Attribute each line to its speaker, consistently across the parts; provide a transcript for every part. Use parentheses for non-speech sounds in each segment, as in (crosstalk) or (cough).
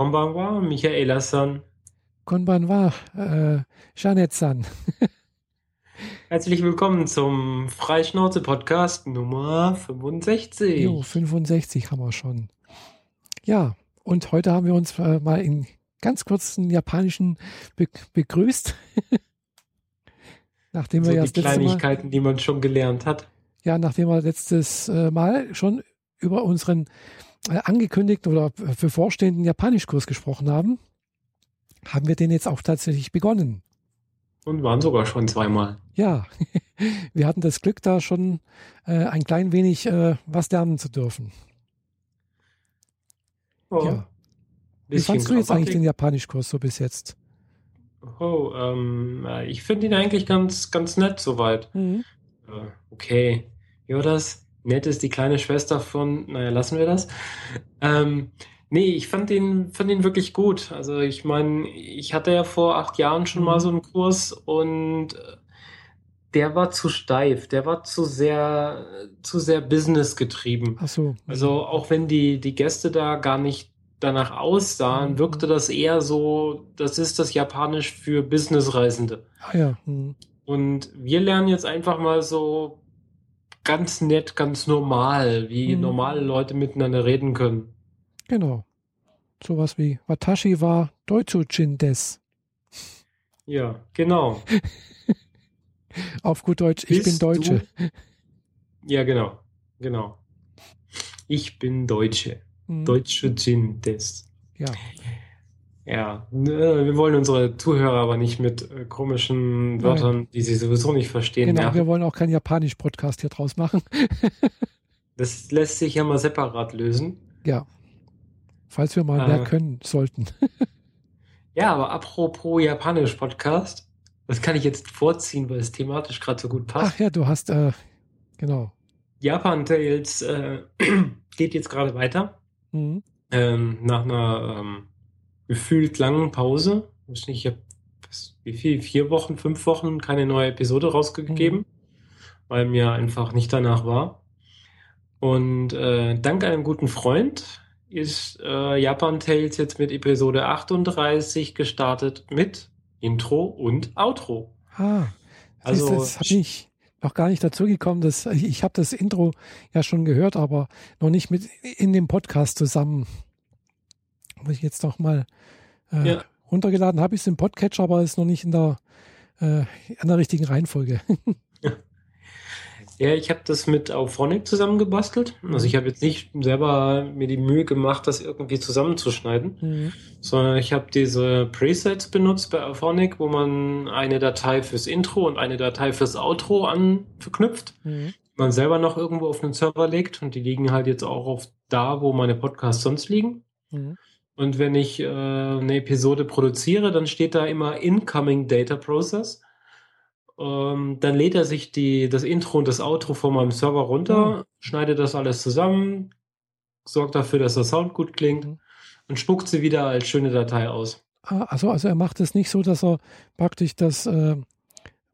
Speaker 1: Konbanwa, Michaela-san.
Speaker 2: Konbanwa, äh, Janet-san. (laughs)
Speaker 1: Herzlich willkommen zum Freischnauze-Podcast Nummer 65.
Speaker 2: Jo, 65 haben wir schon. Ja, und heute haben wir uns äh, mal in ganz kurzen japanischen be begrüßt. (laughs)
Speaker 1: nachdem so wir ja die Kleinigkeiten, Mal, die man schon gelernt hat.
Speaker 2: Ja, nachdem wir letztes äh, Mal schon über unseren angekündigten oder bevorstehenden Japanischkurs gesprochen haben, haben wir den jetzt auch tatsächlich begonnen.
Speaker 1: Und waren sogar schon zweimal.
Speaker 2: Ja, (laughs) wir hatten das Glück, da schon äh, ein klein wenig äh, was lernen zu dürfen. Oh, ja. Wie fandest du jetzt eigentlich den Japanischkurs so bis jetzt?
Speaker 1: Oh, ähm, ich finde ihn eigentlich ganz, ganz nett soweit. Mhm. Äh, okay. War das? Nett ist die kleine Schwester von, naja, lassen wir das. Ähm, nee, ich fand ihn, fand ihn wirklich gut. Also ich meine, ich hatte ja vor acht Jahren schon mal mhm. so einen Kurs und äh, der war zu steif, der war zu sehr, zu sehr Business getrieben.
Speaker 2: Ach so.
Speaker 1: Also auch wenn die, die Gäste da gar nicht danach aussahen, mhm. wirkte das eher so, das ist das Japanisch für Businessreisende.
Speaker 2: Ah ja. Mhm.
Speaker 1: Und wir lernen jetzt einfach mal so ganz nett, ganz normal, wie mhm. normale Leute miteinander reden können.
Speaker 2: Genau. Sowas wie Watashi war Deutschujin des.
Speaker 1: Ja, genau. (laughs)
Speaker 2: Auf gut Deutsch, ich Bist bin Deutsche. Du?
Speaker 1: Ja, genau. Genau. Ich bin Deutsche. Mhm. Deutschujin des.
Speaker 2: Ja.
Speaker 1: Ja, ne, wir wollen unsere Zuhörer aber nicht mit äh, komischen Wörtern, Nein. die sie sowieso nicht verstehen.
Speaker 2: Genau, nerven. wir wollen auch keinen Japanisch-Podcast hier draus machen. (laughs)
Speaker 1: das lässt sich ja mal separat lösen.
Speaker 2: Ja. Falls wir mal äh, mehr können sollten. (laughs)
Speaker 1: ja, aber apropos Japanisch-Podcast, das kann ich jetzt vorziehen, weil es thematisch gerade so gut passt.
Speaker 2: Ach ja, du hast, äh, genau.
Speaker 1: Japan Tales äh, (clears throat) geht jetzt gerade weiter. Mhm. Ähm, nach einer ähm, gefühlt langen Pause. Ich habe wie viel, vier Wochen, fünf Wochen keine neue Episode rausgegeben, mhm. weil mir einfach nicht danach war. Und äh, dank einem guten Freund ist äh, Japan Tales jetzt mit Episode 38 gestartet mit Intro und Outro.
Speaker 2: Ah, also das habe ich noch gar nicht dazu gekommen, dass ich, ich habe das Intro ja schon gehört, aber noch nicht mit in dem Podcast zusammen. Muss ich jetzt noch mal äh, ja. runtergeladen habe ich es im Podcatcher, aber ist noch nicht in der, äh, in der richtigen Reihenfolge. (laughs)
Speaker 1: Ja, ich habe das mit Auphonic zusammengebastelt. Also ich habe jetzt nicht selber mir die Mühe gemacht, das irgendwie zusammenzuschneiden, mhm. sondern ich habe diese Presets benutzt bei Auphonic, wo man eine Datei fürs Intro und eine Datei fürs Outro an verknüpft. Mhm. Man selber noch irgendwo auf einen Server legt und die liegen halt jetzt auch auf da, wo meine Podcasts sonst liegen. Mhm. Und wenn ich äh, eine Episode produziere, dann steht da immer Incoming Data Process. Ähm, dann lädt er sich die, das Intro und das Outro von meinem Server runter, mhm. schneidet das alles zusammen, sorgt dafür, dass der Sound gut klingt mhm. und spuckt sie wieder als schöne Datei aus.
Speaker 2: Ah, also, also er macht es nicht so, dass er praktisch das, äh,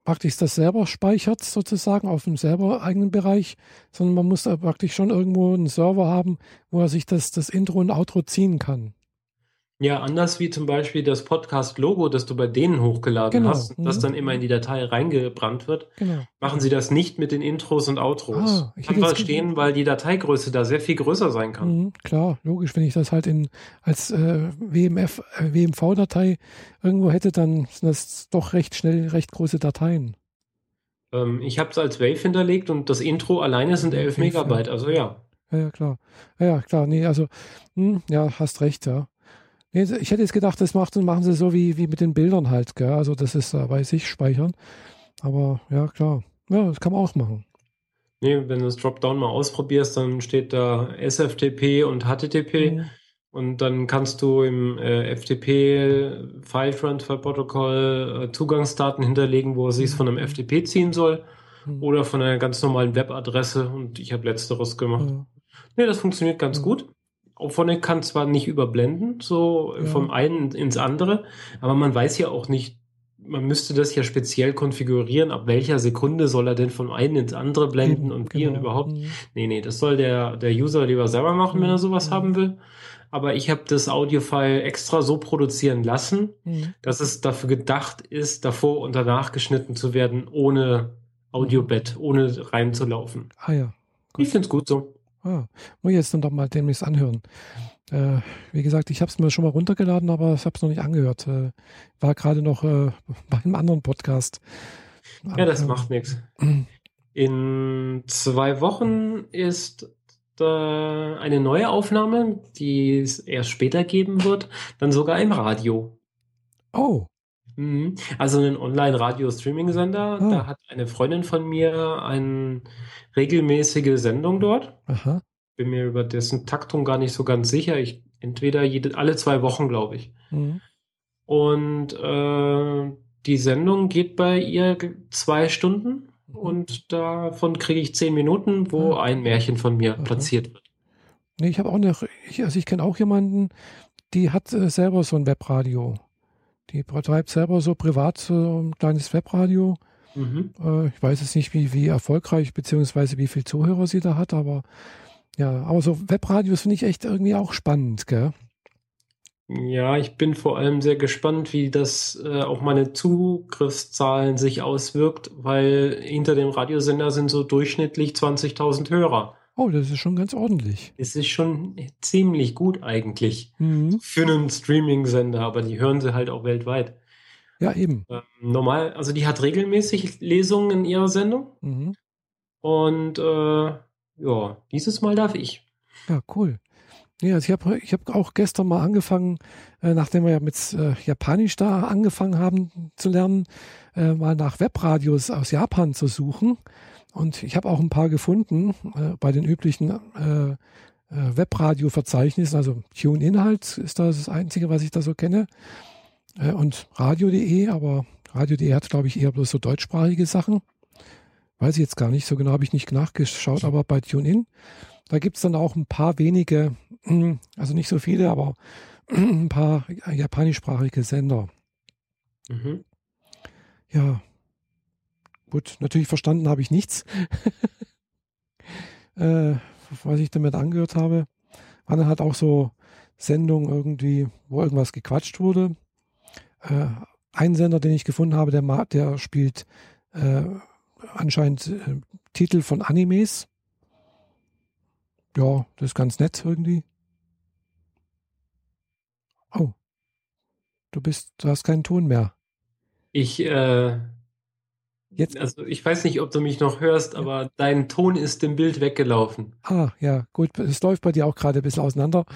Speaker 2: praktisch das selber speichert, sozusagen, auf dem selber eigenen Bereich, sondern man muss da praktisch schon irgendwo einen Server haben, wo er sich das, das Intro und Outro ziehen kann.
Speaker 1: Ja, anders wie zum Beispiel das Podcast-Logo, das du bei denen hochgeladen genau. hast, das mhm. dann immer in die Datei reingebrannt wird, genau. machen sie das nicht mit den Intros und Outros. Ah, ich kann verstehen, weil die Dateigröße da sehr viel größer sein kann.
Speaker 2: Mhm, klar, logisch. Wenn ich das halt in als äh, WMF, äh, WMV-Datei irgendwo hätte, dann sind das doch recht schnell recht große Dateien.
Speaker 1: Ähm, ich habe es als Wave hinterlegt und das Intro alleine sind 11 Megabyte, also ja.
Speaker 2: Ja, ja klar. Ja, ja, klar. Nee, also, mh, hm, ja, hast recht, ja. Ich hätte jetzt gedacht, das macht, machen sie so wie, wie mit den Bildern halt, gell? Also das ist äh, bei sich speichern. Aber ja, klar. Ja, das kann man auch machen.
Speaker 1: Nee, wenn du das Dropdown mal ausprobierst, dann steht da SFTP und HTTP. Mhm. Und dann kannst du im äh, FTP File Transfer Protocol äh, Zugangsdaten hinterlegen, wo es sich von einem mhm. FTP ziehen soll mhm. oder von einer ganz normalen Webadresse. Und ich habe letzteres gemacht. Mhm. Nee, das funktioniert ganz gut. Auphonic kann zwar nicht überblenden, so ja. vom einen ins andere, aber man weiß ja auch nicht, man müsste das ja speziell konfigurieren, ab welcher Sekunde soll er denn vom einen ins andere blenden und wie genau. und überhaupt. Mhm. Nee, nee, das soll der, der User lieber selber machen, wenn er sowas mhm. haben will. aber ich habe das Audiofile extra so produzieren lassen, mhm. dass es dafür gedacht ist, davor und danach geschnitten zu werden, ohne Audiobett, ohne reinzulaufen.
Speaker 2: Ah ja.
Speaker 1: Gut. Ich finde es gut so.
Speaker 2: Ah, muss ich jetzt dann doch mal demnächst anhören. Äh, wie gesagt, ich habe es mir schon mal runtergeladen, aber ich habe es noch nicht angehört. Äh, war gerade noch äh, (laughs) bei einem anderen Podcast.
Speaker 1: Ja, das aber, macht nichts. (clears throat) In zwei Wochen ist äh, eine neue Aufnahme, die es erst später geben wird, dann sogar im Radio.
Speaker 2: Oh.
Speaker 1: Mhm. Also einen Online-Radio-Streaming-Sender. Ah. Da hat eine Freundin von mir eine regelmäßige Sendung dort.
Speaker 2: Aha.
Speaker 1: Bin mir über dessen Taktung gar nicht so ganz sicher. Ich entweder jede, alle zwei Wochen, glaube ich. Mhm. Und äh, die Sendung geht bei ihr zwei Stunden mhm. und davon kriege ich zehn Minuten, wo ah. ein Märchen von mir Aha. platziert wird.
Speaker 2: Nee, ich habe auch noch, ich, also ich kenne auch jemanden, die hat äh, selber so ein Webradio. Die betreibt selber so privat so ein kleines Webradio. Mhm. Äh, ich weiß jetzt nicht, wie, wie erfolgreich beziehungsweise wie viel Zuhörer sie da hat, aber ja, aber so Webradios finde ich echt irgendwie auch spannend, gell?
Speaker 1: Ja, ich bin vor allem sehr gespannt, wie das äh, auf meine Zugriffszahlen sich auswirkt, weil hinter dem Radiosender sind so durchschnittlich 20.000 Hörer.
Speaker 2: Oh, das ist schon ganz ordentlich.
Speaker 1: Es ist schon ziemlich gut eigentlich mhm. für einen Streaming-Sender, aber die hören sie halt auch weltweit.
Speaker 2: Ja, eben.
Speaker 1: Ähm, normal, also die hat regelmäßig Lesungen in ihrer Sendung. Mhm. Und äh, ja, dieses Mal darf ich.
Speaker 2: Ja, cool. Ja, also ich habe ich hab auch gestern mal angefangen, äh, nachdem wir ja mit äh, Japanisch da angefangen haben zu lernen, äh, mal nach Webradios aus Japan zu suchen. Und ich habe auch ein paar gefunden äh, bei den üblichen äh, äh, Webradio-Verzeichnissen. Also Tune-Inhalt ist das, das Einzige, was ich da so kenne. Äh, und Radio.de, aber Radio.de hat, glaube ich, eher bloß so deutschsprachige Sachen. Weiß ich jetzt gar nicht, so genau habe ich nicht nachgeschaut, aber bei TuneIn, da gibt es dann auch ein paar wenige, (clears throat) also nicht so viele, aber (clears throat) ein paar japanischsprachige Sender. Mhm. Ja, Gut, natürlich verstanden habe ich nichts, (laughs) äh, was ich damit angehört habe. Waren halt auch so Sendungen irgendwie, wo irgendwas gequatscht wurde. Äh, ein Sender, den ich gefunden habe, der, der spielt äh, anscheinend äh, Titel von Animes. Ja, das ist ganz nett irgendwie. Oh, du bist, du hast keinen Ton mehr.
Speaker 1: Ich äh, Jetzt, also ich weiß nicht, ob du mich noch hörst, ja. aber dein Ton ist dem Bild weggelaufen.
Speaker 2: Ah, ja, gut. Es läuft bei dir auch gerade ein bisschen auseinander.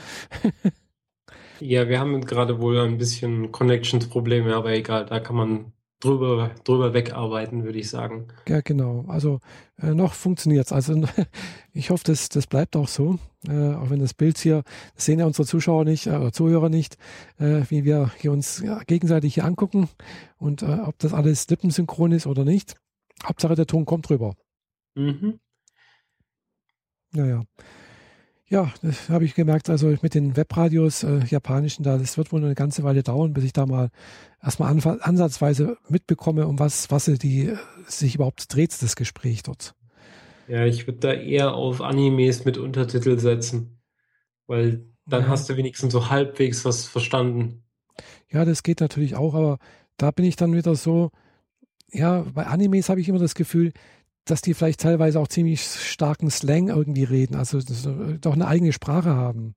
Speaker 2: (laughs)
Speaker 1: ja, wir haben gerade wohl ein bisschen Connections-Probleme, aber egal, da kann man drüber, drüber wegarbeiten, würde ich sagen.
Speaker 2: Ja, genau. Also äh, noch funktioniert es. Also (laughs) ich hoffe, das, das bleibt auch so. Äh, auch wenn das Bild hier, das sehen ja unsere Zuschauer nicht, äh, Zuhörer nicht, äh, wie wir hier uns ja, gegenseitig hier angucken und äh, ob das alles lippensynchron ist oder nicht. Hauptsache der Ton kommt rüber. Mhm. Naja. Ja, das habe ich gemerkt. Also mit den Webradios, äh, japanischen, da, das wird wohl eine ganze Weile dauern, bis ich da mal erstmal an, ansatzweise mitbekomme, um was, was die sich überhaupt dreht, das Gespräch dort.
Speaker 1: Ja, ich würde da eher auf Animes mit Untertitel setzen, weil dann ja. hast du wenigstens so halbwegs was verstanden.
Speaker 2: Ja, das geht natürlich auch, aber da bin ich dann wieder so, ja, bei Animes habe ich immer das Gefühl, dass die vielleicht teilweise auch ziemlich starken Slang irgendwie reden, also äh, doch eine eigene Sprache haben,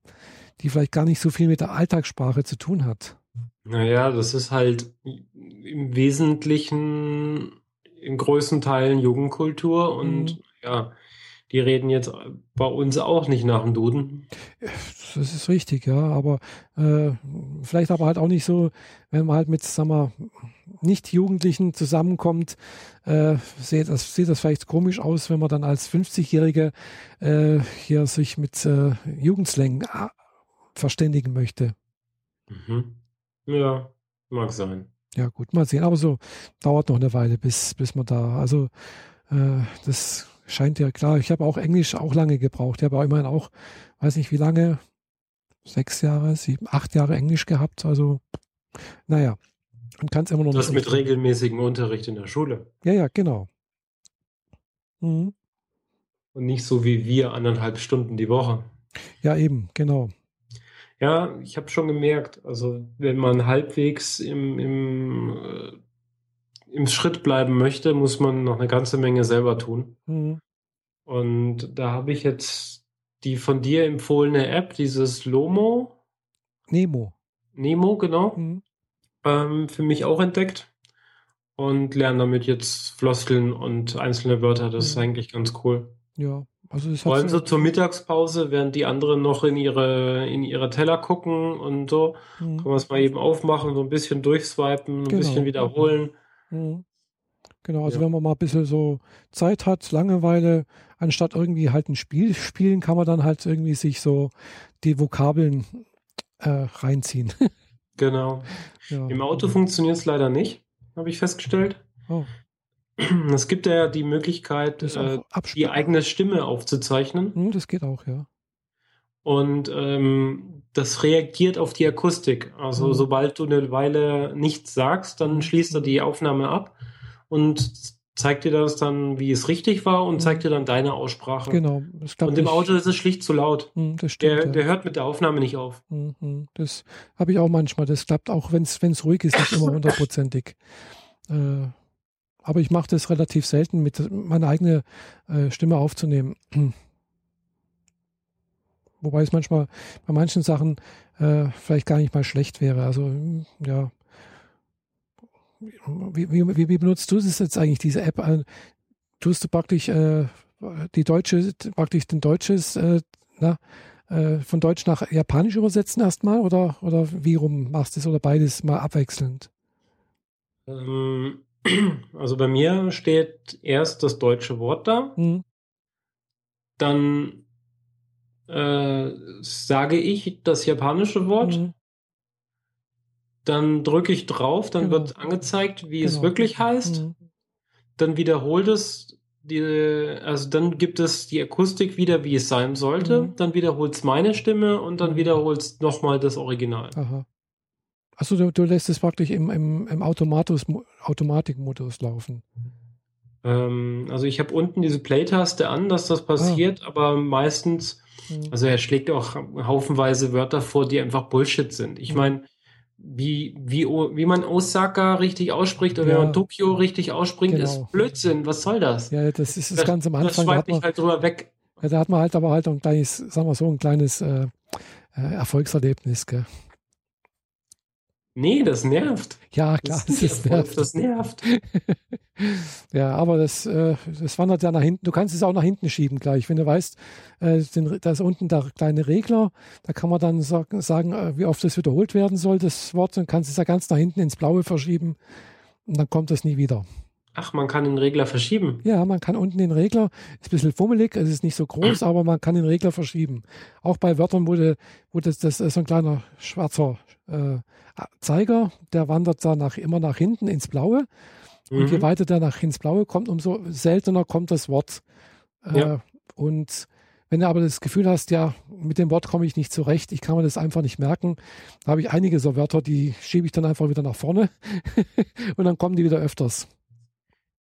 Speaker 2: die vielleicht gar nicht so viel mit der Alltagssprache zu tun hat.
Speaker 1: Naja, das ist halt im Wesentlichen in größten Teilen Jugendkultur und mhm. ja, die reden jetzt bei uns auch nicht nach dem Duden.
Speaker 2: Das ist richtig, ja, aber äh, vielleicht aber halt auch nicht so, wenn man halt mit, sagen wir, nicht Jugendlichen zusammenkommt, äh, sieht, das, sieht das vielleicht komisch aus, wenn man dann als 50-Jährige äh, hier sich mit äh, Jugendslang äh, verständigen möchte.
Speaker 1: Mhm. Ja, mag sein.
Speaker 2: Ja, gut, mal sehen. Aber so dauert noch eine Weile, bis, bis man da, also äh, das scheint ja klar. Ich habe auch Englisch auch lange gebraucht. Ich habe auch immerhin auch, weiß nicht wie lange, sechs Jahre, sieben, acht Jahre Englisch gehabt. Also, naja, man kann es immer noch
Speaker 1: Das mit regelmäßigem Unterricht in der Schule.
Speaker 2: Ja, ja, genau.
Speaker 1: Mhm. Und nicht so wie wir anderthalb Stunden die Woche.
Speaker 2: Ja, eben, genau.
Speaker 1: Ja, ich habe schon gemerkt, also wenn man halbwegs im, im, äh, im Schritt bleiben möchte, muss man noch eine ganze Menge selber tun. Mhm. Und da habe ich jetzt die von dir empfohlene App, dieses Lomo.
Speaker 2: Nemo.
Speaker 1: Nemo, genau. Mhm. Ähm, für mich auch entdeckt. Und lerne damit jetzt Floskeln und einzelne Wörter. Das mhm. ist eigentlich ganz cool.
Speaker 2: Ja, also das
Speaker 1: Vor allem so zur Mittagspause, während die anderen noch in ihre, in ihre Teller gucken und so, mhm. kann man es mal eben aufmachen, so ein bisschen durchswipen, ein genau. bisschen wiederholen. Mhm.
Speaker 2: Genau, also ja. wenn man mal ein bisschen so Zeit hat, Langeweile, anstatt irgendwie halt ein Spiel spielen, kann man dann halt irgendwie sich so die Vokabeln äh, reinziehen. (laughs)
Speaker 1: genau. Ja. Im Auto funktioniert es leider nicht, habe ich festgestellt. Oh. (clears throat) Es gibt ja die Möglichkeit, äh, die eigene Stimme aufzuzeichnen.
Speaker 2: Hm, das geht auch, ja.
Speaker 1: Und ähm, das reagiert auf die Akustik. Also mhm. sobald du eine Weile nichts sagst, dann schließt er die Aufnahme ab und zeigt dir das dann, wie es richtig war und zeigt dir dann deine Aussprache.
Speaker 2: Genau.
Speaker 1: und im Auto ist es schlicht zu laut.
Speaker 2: Hm, das stimmt,
Speaker 1: der, der hört mit der Aufnahme nicht auf.
Speaker 2: Mhm. Das habe ich auch manchmal. Das klappt auch, wenn es ruhig ist, nicht immer (laughs) hundertprozentig. Äh, aber ich mache das relativ selten, mit meiner eigenen äh, Stimme aufzunehmen. (clears throat) Wobei es manchmal bei manchen Sachen äh, vielleicht gar nicht mal schlecht wäre. Also ja, wie, wie, wie, benutzt du das jetzt eigentlich, diese App? Äh, tust du praktisch äh, die deutsche, praktisch den deutsches, äh, na, äh, von Deutsch nach Japanisch übersetzen erstmal oder, oder wie rum machst du es oder beides mal abwechselnd?
Speaker 1: Ähm, (clears throat) also bei mir steht erst das deutsche Wort da, mhm. dann äh, sage ich das japanische Wort, mhm. Dann drücke ich drauf, dann genau. wird angezeigt, wie genau. es wirklich heißt, mhm. dann wiederholt es die, also dann gibt es die Akustik wieder, wie es sein sollte, mhm. dann wiederholt es meine Stimme und dann mhm. wiederholt es nochmal das Original.
Speaker 2: Aha. Achso, du, du lässt es praktisch im, im, im Automatus, Automatikmodus laufen.
Speaker 1: Ähm, also ich habe unten diese Play-Taste an, dass das passiert, ah. aber meistens, mhm. also er schlägt auch haufenweise Wörter vor, die einfach Bullshit sind. Ich mhm. meine, wie, wie, wie man Osaka richtig ausspricht oder ja. wie man Tokio richtig ausspricht, genau. ist Blödsinn. Was soll das?
Speaker 2: Ja, das ist das, das ganz am Anfang.
Speaker 1: Das schweift halt drüber weg.
Speaker 2: Ja, da hat man halt aber halt ein kleines, sagen wir so, ein kleines äh, äh Erfolgserlebnis, gell?
Speaker 1: Nee, das nervt.
Speaker 2: Ja, klar, das, das nervt.
Speaker 1: Das nervt. (laughs)
Speaker 2: ja, aber das, äh, das wandert ja nach hinten. Du kannst es auch nach hinten schieben gleich. Wenn du weißt, äh, den, da ist unten der kleine Regler, da kann man dann sagen, sagen äh, wie oft das wiederholt werden soll, das Wort, und kannst es ja ganz nach hinten ins Blaue verschieben und dann kommt das nie wieder.
Speaker 1: Ach, man kann den Regler verschieben.
Speaker 2: Ja, man kann unten den Regler, ist ein bisschen fummelig, es ist nicht so groß, aber man kann den Regler verschieben. Auch bei Wörtern, wo, de, wo das, das ist so ein kleiner schwarzer äh, Zeiger, der wandert da nach, immer nach hinten ins Blaue. Mhm. Und je weiter der nach ins Blaue kommt, umso seltener kommt das Wort. Äh, ja. Und wenn du aber das Gefühl hast, ja, mit dem Wort komme ich nicht zurecht, ich kann mir das einfach nicht merken, da habe ich einige so Wörter, die schiebe ich dann einfach wieder nach vorne (laughs) und dann kommen die wieder öfters.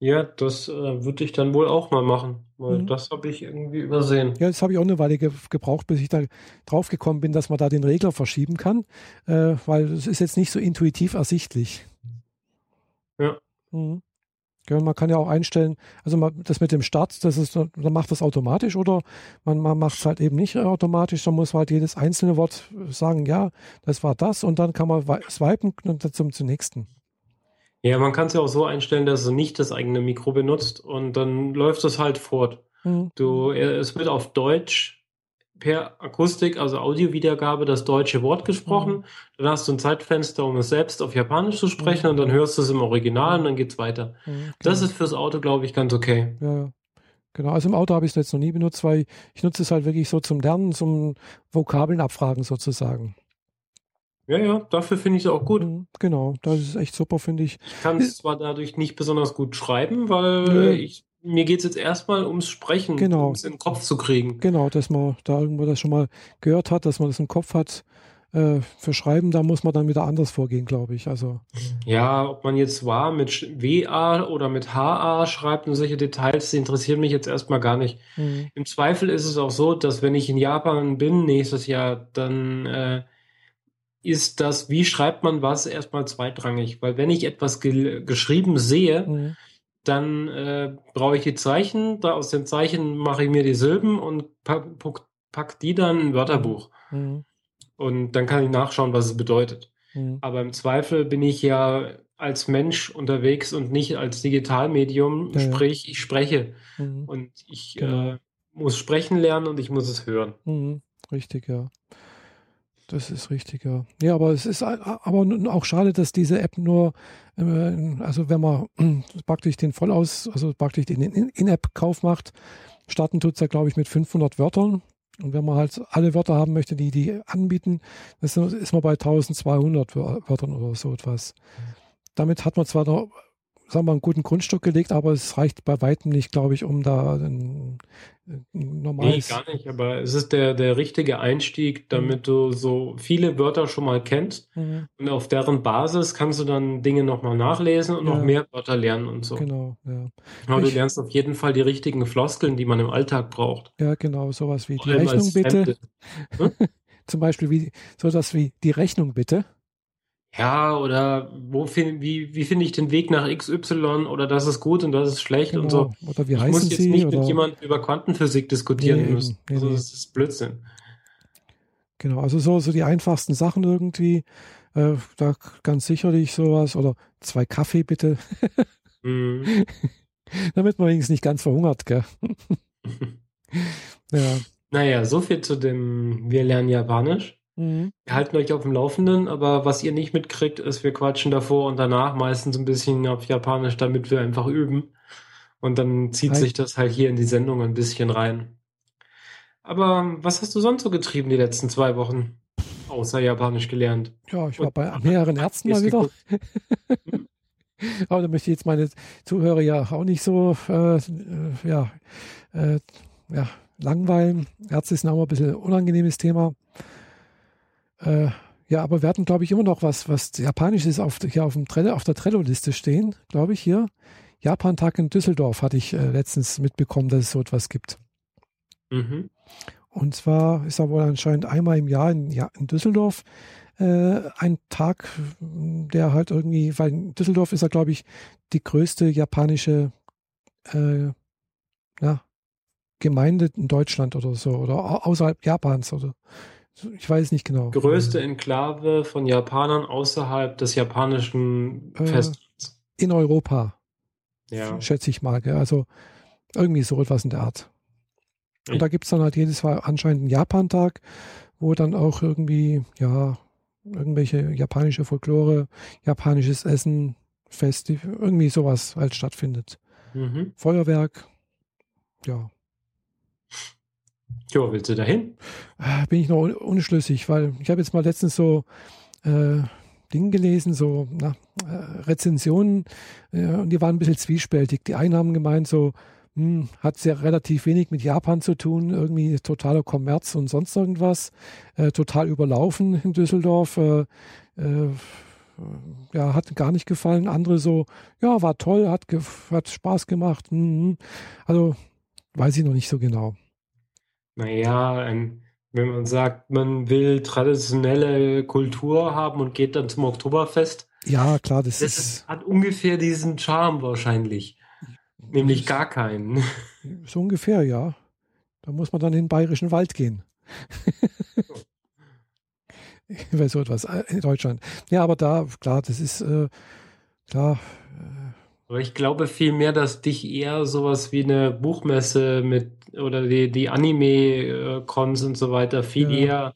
Speaker 1: Ja, das äh, würde ich dann wohl auch mal machen, weil mhm. das habe ich irgendwie übersehen.
Speaker 2: Ja, das habe ich auch eine Weile ge gebraucht, bis ich da drauf gekommen bin, dass man da den Regler verschieben kann, äh, weil es ist jetzt nicht so intuitiv ersichtlich.
Speaker 1: Ja.
Speaker 2: Mhm. ja. Man kann ja auch einstellen, also man, das mit dem Start, das ist, dann macht das automatisch oder man, man macht es halt eben nicht automatisch, dann muss man halt jedes einzelne Wort sagen, ja, das war das und dann kann man swipen und dann zum, zum nächsten.
Speaker 1: Ja, man kann es ja auch so einstellen, dass es nicht das eigene Mikro benutzt und dann läuft es halt fort. Mhm. Du, es wird auf Deutsch per Akustik, also Audiowiedergabe, das deutsche Wort gesprochen. Mhm. Dann hast du ein Zeitfenster, um es selbst auf Japanisch zu sprechen mhm. und dann hörst du es im Original und dann geht's weiter. Mhm, das ist fürs Auto, glaube ich, ganz okay.
Speaker 2: Ja, Genau, also im Auto habe ich es jetzt noch nie benutzt, weil ich nutze es halt wirklich so zum Lernen, zum Vokabeln abfragen sozusagen.
Speaker 1: Ja, ja, dafür finde ich es auch gut. Mhm,
Speaker 2: genau, das ist echt super, finde ich.
Speaker 1: Ich kann es zwar dadurch nicht besonders gut schreiben, weil ja. ich, mir geht es jetzt erstmal ums Sprechen,
Speaker 2: genau.
Speaker 1: um es in den Kopf zu kriegen.
Speaker 2: Genau, dass man da irgendwo das schon mal gehört hat, dass man das im Kopf hat. Äh, für Schreiben, da muss man dann wieder anders vorgehen, glaube ich. Also
Speaker 1: ja, ob man jetzt war mit WA oder mit HA schreibt und solche Details, die interessieren mich jetzt erstmal gar nicht. Mhm. Im Zweifel ist es auch so, dass wenn ich in Japan bin nächstes Jahr, dann äh, ist das, wie schreibt man was, erstmal zweitrangig. Weil wenn ich etwas ge geschrieben sehe, mhm. dann äh, brauche ich die Zeichen, da aus den Zeichen mache ich mir die Silben und pack, pack die dann in ein Wörterbuch. Mhm. Und dann kann ich nachschauen, was es bedeutet. Mhm. Aber im Zweifel bin ich ja als Mensch unterwegs und nicht als Digitalmedium, ja, sprich, ich spreche. Mhm. Und ich genau. äh, muss sprechen lernen und ich muss es hören.
Speaker 2: Mhm. Richtig, ja. Das ist richtig, ja. Ja, aber es ist aber auch schade, dass diese App nur, äh, also wenn man (clears throat) praktisch den Vollaus, also praktisch den In-App-Kauf macht, starten tut es ja, glaube ich, mit 500 Wörtern. Und wenn man halt alle Wörter haben möchte, die die anbieten, ist man bei 1200 Wörtern oder so etwas. Damit hat man zwar noch sagen wir, einen guten Grundstock gelegt, aber es reicht bei weitem nicht, glaube ich, um da ein, ein normales.
Speaker 1: Nee, gar nicht, aber es ist der, der richtige Einstieg, damit mhm. du so viele Wörter schon mal kennst mhm. und auf deren Basis kannst du dann Dinge nochmal nachlesen und ja. noch mehr Wörter lernen und so.
Speaker 2: Genau, ja.
Speaker 1: Aber ich, du lernst auf jeden Fall die richtigen Floskeln, die man im Alltag braucht.
Speaker 2: Ja, genau, sowas wie Vor die Rechnung bitte. Hm? (laughs) Zum Beispiel wie sowas wie die Rechnung bitte.
Speaker 1: Ja, oder wo find, wie, wie finde ich den Weg nach XY oder das ist gut und das ist schlecht genau. und so.
Speaker 2: Oder wie ich heißen muss jetzt Sie,
Speaker 1: nicht
Speaker 2: oder?
Speaker 1: mit jemandem über Quantenphysik diskutieren nee, müssen. Nee, also nee. das ist Blödsinn.
Speaker 2: Genau, also so, so die einfachsten Sachen irgendwie. Äh, da ganz sicherlich sowas. Oder zwei Kaffee bitte. mhm. (laughs) Damit man wenigstens nicht ganz verhungert, gell? (laughs)
Speaker 1: ja. Naja, so viel zu dem Wir lernen Japanisch. Mhm. Wir halten euch auf dem Laufenden, aber was ihr nicht mitkriegt, ist, wir quatschen davor und danach meistens ein bisschen auf Japanisch, damit wir einfach üben. Und dann zieht Hi. sich das halt hier in die Sendung ein bisschen rein. Aber was hast du sonst so getrieben die letzten zwei Wochen? Außer Japanisch gelernt.
Speaker 2: Ja, ich war und bei mehreren Ärzten mal wieder. (laughs) Aber da möchte ich jetzt meine Zuhörer ja auch nicht so äh, ja, äh, ja, langweilen. Ärzte ist auch ein bisschen ein unangenehmes Thema. Äh, ja, aber wir hatten, glaube ich, immer noch was, was Japanisches auf, hier auf, dem Trello, auf der Trello-Liste stehen, glaube ich, hier. Japan-Tag in Düsseldorf hatte ich äh, letztens mitbekommen, dass es so etwas gibt. Mhm. Und zwar ist da wohl anscheinend einmal im Jahr in, ja, in Düsseldorf äh, ein Tag, der halt irgendwie, weil in Düsseldorf ist ja, glaube ich, die größte japanische äh, ja, Gemeinde in Deutschland oder so, oder außerhalb Japans oder ich weiß nicht genau.
Speaker 1: Größte Enklave von Japanern außerhalb des japanischen äh, Festlands.
Speaker 2: In Europa. Ja. Schätze ich mal. Gell? Also irgendwie so etwas in der Art. Und da gibt es dann halt jedes Mal anscheinend einen Japantag, wo dann auch irgendwie, ja, irgendwelche japanische Folklore, japanisches Essen, Festival, irgendwie sowas halt stattfindet. Mhm. Feuerwerk, ja.
Speaker 1: Ja, willst du dahin?
Speaker 2: Ah, bin ich noch unschlüssig, weil ich habe jetzt mal letztens so äh, Dinge gelesen, so na, äh, Rezensionen, äh, und die waren ein bisschen zwiespältig. Die einen haben gemeint, so hm, hat sehr relativ wenig mit Japan zu tun, irgendwie totaler Kommerz und sonst irgendwas, äh, total überlaufen in Düsseldorf. Äh, äh, ja, hat gar nicht gefallen. Andere so, ja, war toll, hat, hat Spaß gemacht. Mhm. Also weiß ich noch nicht so genau.
Speaker 1: Naja, ähm, wenn man sagt, man will traditionelle Kultur haben und geht dann zum Oktoberfest.
Speaker 2: Ja, klar, das,
Speaker 1: das
Speaker 2: ist.
Speaker 1: Hat ungefähr diesen Charme wahrscheinlich. Nämlich gar keinen. (laughs)
Speaker 2: So ungefähr, ja. Da muss man dann in den Bayerischen Wald gehen. (laughs) (laughs) Weil so etwas äh, in Deutschland. Ja, aber da, klar, das ist äh, klar.
Speaker 1: Äh, aber ich glaube vielmehr, dass dich eher sowas wie eine Buchmesse mit oder die, die Anime-Cons und so weiter viel ja. eher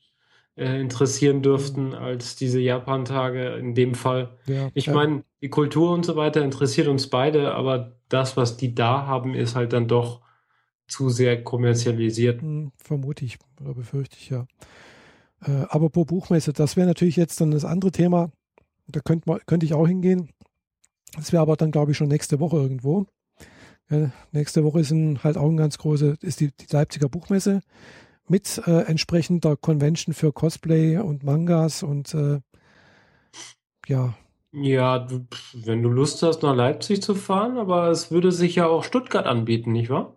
Speaker 1: äh, interessieren dürften als diese Japan-Tage in dem Fall. Ja. Ich meine, die Kultur und so weiter interessiert uns beide, aber das, was die da haben, ist halt dann doch zu sehr kommerzialisiert. Hm,
Speaker 2: vermute ich oder befürchte ich ja. Äh, aber pro Buchmesse, das wäre natürlich jetzt dann das andere Thema. Da könnte könnte ich auch hingehen. Das wäre aber dann, glaube ich, schon nächste Woche irgendwo. Ja, nächste Woche ist ein, halt auch ein ganz große, ist die, die Leipziger Buchmesse mit äh, entsprechender Convention für Cosplay und Mangas und äh, ja.
Speaker 1: Ja, du, wenn du Lust hast, nach Leipzig zu fahren, aber es würde sich ja auch Stuttgart anbieten, nicht wahr?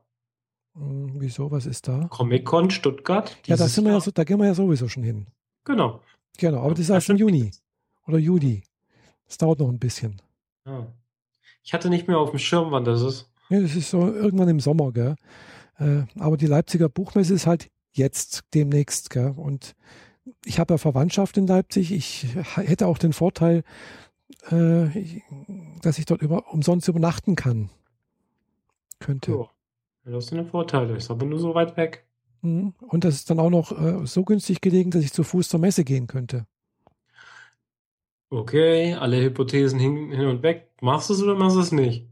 Speaker 2: Hm, wieso? Was ist da?
Speaker 1: Comic-Con Stuttgart.
Speaker 2: Ja, da, sind wir ja so, da gehen wir ja sowieso schon hin.
Speaker 1: Genau.
Speaker 2: Genau, aber das ist erst im Juni oder Juli. Das dauert noch ein bisschen.
Speaker 1: Ja. Ich hatte nicht mehr auf dem Schirm, wann das ist.
Speaker 2: Ja, das ist so irgendwann im Sommer, gell? Äh, aber die Leipziger Buchmesse ist halt jetzt demnächst, gell? Und ich habe ja Verwandtschaft in Leipzig. Ich hätte auch den Vorteil, äh, dass ich dort über, umsonst übernachten kann. Könnte. Ja,
Speaker 1: das Vorteil. Ist aber nur so weit weg.
Speaker 2: Mhm. Und das ist dann auch noch äh, so günstig gelegen, dass ich zu Fuß zur Messe gehen könnte.
Speaker 1: Okay, alle Hypothesen hin, hin und weg. Machst du es oder machst du es nicht?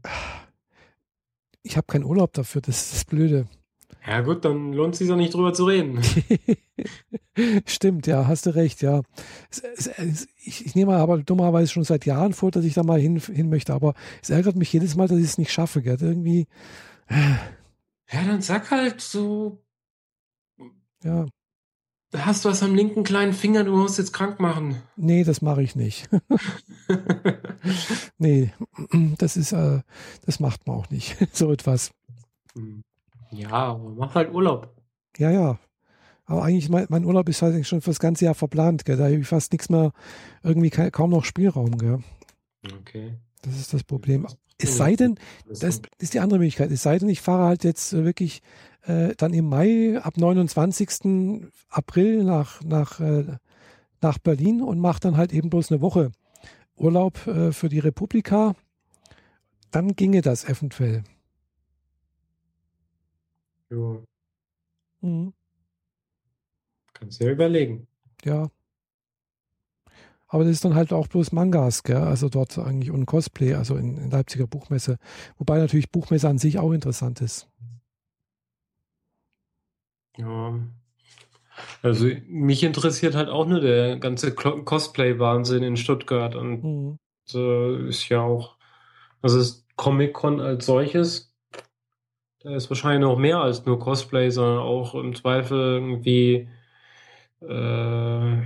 Speaker 2: Ich habe keinen Urlaub dafür, das ist das Blöde.
Speaker 1: Ja gut, dann lohnt es sich auch nicht drüber zu reden. (laughs)
Speaker 2: Stimmt, ja, hast du recht, ja. Ich, ich nehme aber dummerweise schon seit Jahren vor, dass ich da mal hin, hin möchte, aber es ärgert mich jedes Mal, dass ich es nicht schaffe, gell? Irgendwie.
Speaker 1: Ja, dann sag halt so.
Speaker 2: Ja.
Speaker 1: Hast du was am linken kleinen Finger, du musst jetzt krank machen.
Speaker 2: Nee, das mache ich nicht. (laughs) nee, das ist, äh, das macht man auch nicht. (laughs) so etwas.
Speaker 1: Ja, mach halt Urlaub.
Speaker 2: Ja, ja. Aber eigentlich, mein, mein Urlaub ist halt schon für das ganze Jahr verplant, gell? Da habe ich fast nichts mehr, irgendwie kaum noch Spielraum, gell?
Speaker 1: Okay.
Speaker 2: Das ist das Problem. Es sei denn, das ist die andere Möglichkeit, es sei denn, ich fahre halt jetzt wirklich äh, dann im Mai ab 29. April nach, nach, äh, nach Berlin und mache dann halt eben bloß eine Woche Urlaub äh, für die Republika. Dann ginge das eventuell.
Speaker 1: Ja. Mhm. Kannst du ja überlegen.
Speaker 2: Ja. Aber das ist dann halt auch bloß Mangas, gell? Also dort eigentlich und Cosplay, also in, in Leipziger Buchmesse. Wobei natürlich Buchmesse an sich auch interessant ist.
Speaker 1: Ja. Also mich interessiert halt auch nur der ganze Cosplay-Wahnsinn in Stuttgart und mhm. so ist ja auch, also ist Comic-Con als solches da ist wahrscheinlich noch mehr als nur Cosplay, sondern auch im Zweifel irgendwie äh,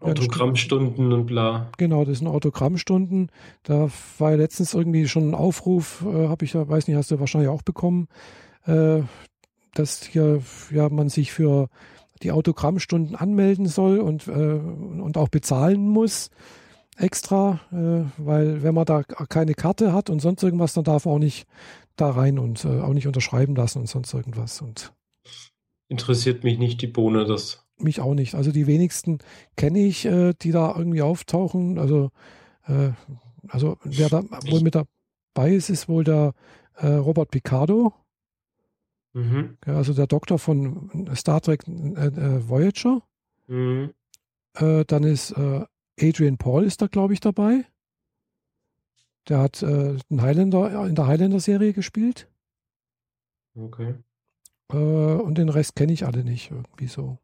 Speaker 1: Autogrammstunden und bla.
Speaker 2: Genau, das sind Autogrammstunden. Da war ja letztens irgendwie schon ein Aufruf, äh, habe ich ja, weiß nicht, hast du wahrscheinlich auch bekommen, äh, dass hier ja man sich für die Autogrammstunden anmelden soll und, äh, und auch bezahlen muss extra, äh, weil wenn man da keine Karte hat und sonst irgendwas, dann darf man auch nicht da rein und äh, auch nicht unterschreiben lassen und sonst irgendwas. Und
Speaker 1: interessiert mich nicht die Bohne, das.
Speaker 2: Mich auch nicht. Also die wenigsten kenne ich, äh, die da irgendwie auftauchen. Also, äh, also wer da wohl mit dabei ist, ist wohl der äh, Robert Picardo. Mhm. Ja, also der Doktor von Star Trek äh, äh, Voyager. Mhm. dann ist Adrian Paul ist da, glaube ich, dabei. Der hat äh, einen Highlander in der Highlander-Serie gespielt.
Speaker 1: Okay.
Speaker 2: Äh, und den Rest kenne ich alle nicht, irgendwie so.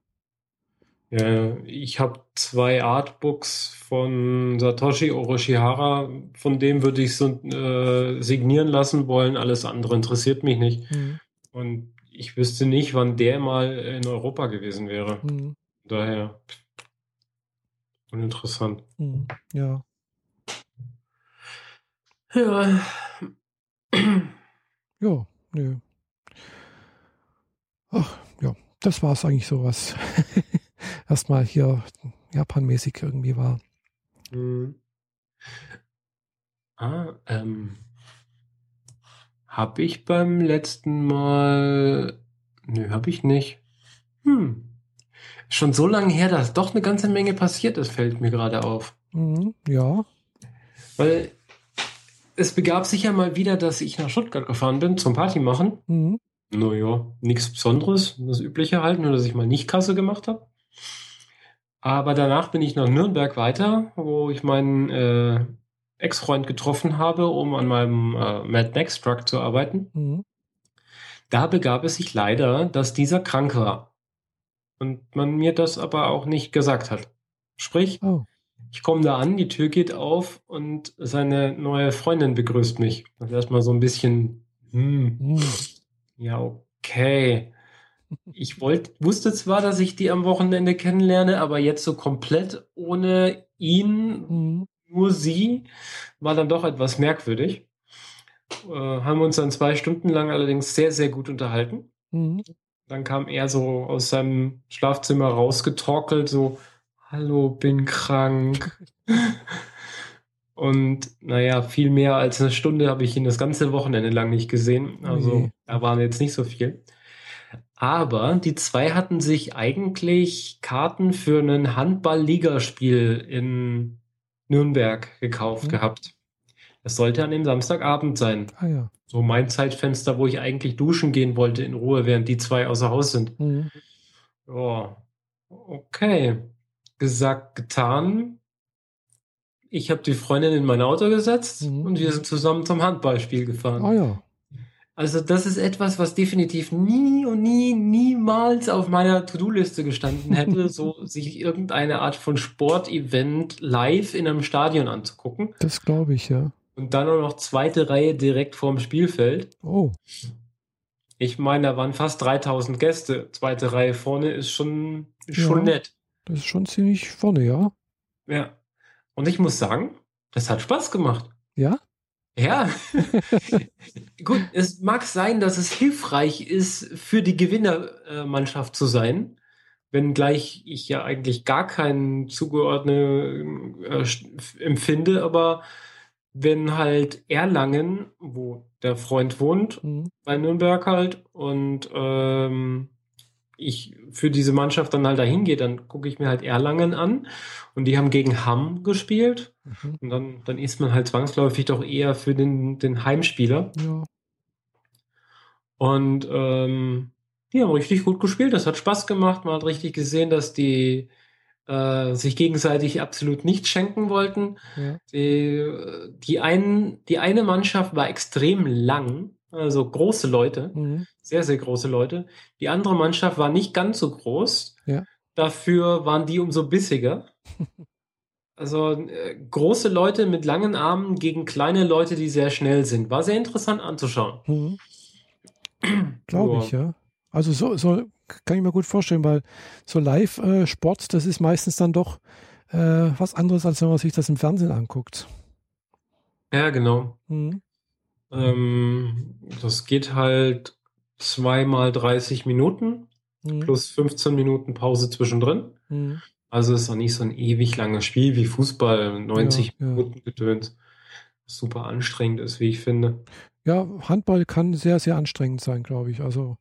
Speaker 1: Ja, ich habe zwei Artbooks von Satoshi Orochihara, von dem würde ich so äh, signieren lassen wollen. Alles andere interessiert mich nicht. Mhm. Und ich wüsste nicht, wann der mal in Europa gewesen wäre. Mhm. Daher uninteressant.
Speaker 2: Mhm. Ja.
Speaker 1: Ja.
Speaker 2: Ja, nö. Ach, ja, das war es eigentlich so, was (laughs) erstmal hier japanmäßig irgendwie war.
Speaker 1: Mhm. Ah, ähm. Hab ich beim letzten Mal. Nö, hab ich nicht. Hm. Schon so lange her, dass doch eine ganze Menge passiert ist, fällt mir gerade auf.
Speaker 2: Mhm, ja.
Speaker 1: Weil es begab sich ja mal wieder, dass ich nach Stuttgart gefahren bin zum Party machen. Mhm. Naja, nichts Besonderes, das Übliche halt, nur dass ich mal nicht Kasse gemacht habe. Aber danach bin ich nach Nürnberg weiter, wo ich meinen äh, Ex-Freund getroffen habe, um an meinem äh, Mad Max Truck zu arbeiten. Mhm. Da begab es sich leider, dass dieser krank war. Und man mir das aber auch nicht gesagt hat. Sprich, oh. Ich komme da an, die Tür geht auf und seine neue Freundin begrüßt mich. Das ist erstmal so ein bisschen, hm, hm. ja, okay. Ich wollte, wusste zwar, dass ich die am Wochenende kennenlerne, aber jetzt so komplett ohne ihn, mhm. nur sie, war dann doch etwas merkwürdig. Äh, haben uns dann zwei Stunden lang allerdings sehr, sehr gut unterhalten. Mhm. Dann kam er so aus seinem Schlafzimmer rausgetorkelt, so, hallo, bin krank. (laughs) Und naja, viel mehr als eine Stunde habe ich ihn das ganze Wochenende lang nicht gesehen. Also okay. da waren jetzt nicht so viel. Aber die zwei hatten sich eigentlich Karten für ein Handball-Ligaspiel in Nürnberg gekauft mhm. gehabt. Das sollte an dem Samstagabend sein.
Speaker 2: Ah, ja.
Speaker 1: So mein Zeitfenster, wo ich eigentlich duschen gehen wollte in Ruhe, während die zwei außer Haus sind. Mhm. Ja, okay. Gesagt, getan. Ich habe die Freundin in mein Auto gesetzt mhm. und wir sind zusammen zum Handballspiel gefahren.
Speaker 2: Ah ja.
Speaker 1: Also das ist etwas, was definitiv nie und nie, niemals auf meiner To-Do-Liste gestanden hätte, (laughs) so sich irgendeine Art von Sportevent live in einem Stadion anzugucken.
Speaker 2: Das glaube ich, ja.
Speaker 1: Und dann auch noch zweite Reihe direkt vorm Spielfeld.
Speaker 2: Oh.
Speaker 1: Ich meine, da waren fast 3000 Gäste. Zweite Reihe vorne ist schon, ist ja, schon nett.
Speaker 2: Das ist schon ziemlich vorne, ja.
Speaker 1: Ja. Und ich muss sagen, das hat Spaß gemacht.
Speaker 2: Ja?
Speaker 1: Ja. (laughs) Gut, es mag sein, dass es hilfreich ist, für die Gewinnermannschaft zu sein, wenngleich ich ja eigentlich gar keinen zugeordneten äh, empfinde, aber wenn halt Erlangen, wo der Freund wohnt, mhm. bei Nürnberg halt, und ähm, ich für diese Mannschaft dann halt dahin gehe, dann gucke ich mir halt Erlangen an und die haben gegen Hamm gespielt mhm. und dann, dann ist man halt zwangsläufig doch eher für den, den Heimspieler.
Speaker 2: Ja.
Speaker 1: Und ähm, die haben richtig gut gespielt, das hat Spaß gemacht, man hat richtig gesehen, dass die äh, sich gegenseitig absolut nicht schenken wollten. Ja. Die, die, einen, die eine Mannschaft war extrem lang, also große Leute, mhm. sehr, sehr große Leute. Die andere Mannschaft war nicht ganz so groß.
Speaker 2: Ja.
Speaker 1: Dafür waren die umso bissiger. (laughs) Also äh, große Leute mit langen Armen gegen kleine Leute, die sehr schnell sind. War sehr interessant anzuschauen.
Speaker 2: Mhm. (clears throat) Glaube ich, ja. Also so, so kann ich mir gut vorstellen, weil so Live-Sport, äh, das ist meistens dann doch äh, was anderes, als wenn man sich das im Fernsehen anguckt.
Speaker 1: Ja, genau. Mhm. Ähm, das geht halt zweimal 30 Minuten mhm. plus 15 Minuten Pause zwischendrin. Mhm. Also ist auch nicht so ein ewig langes Spiel wie Fußball, 90 ja, Minuten ja. getönt. Super anstrengend ist, wie ich finde.
Speaker 2: Ja, Handball kann sehr, sehr anstrengend sein, glaube ich. Also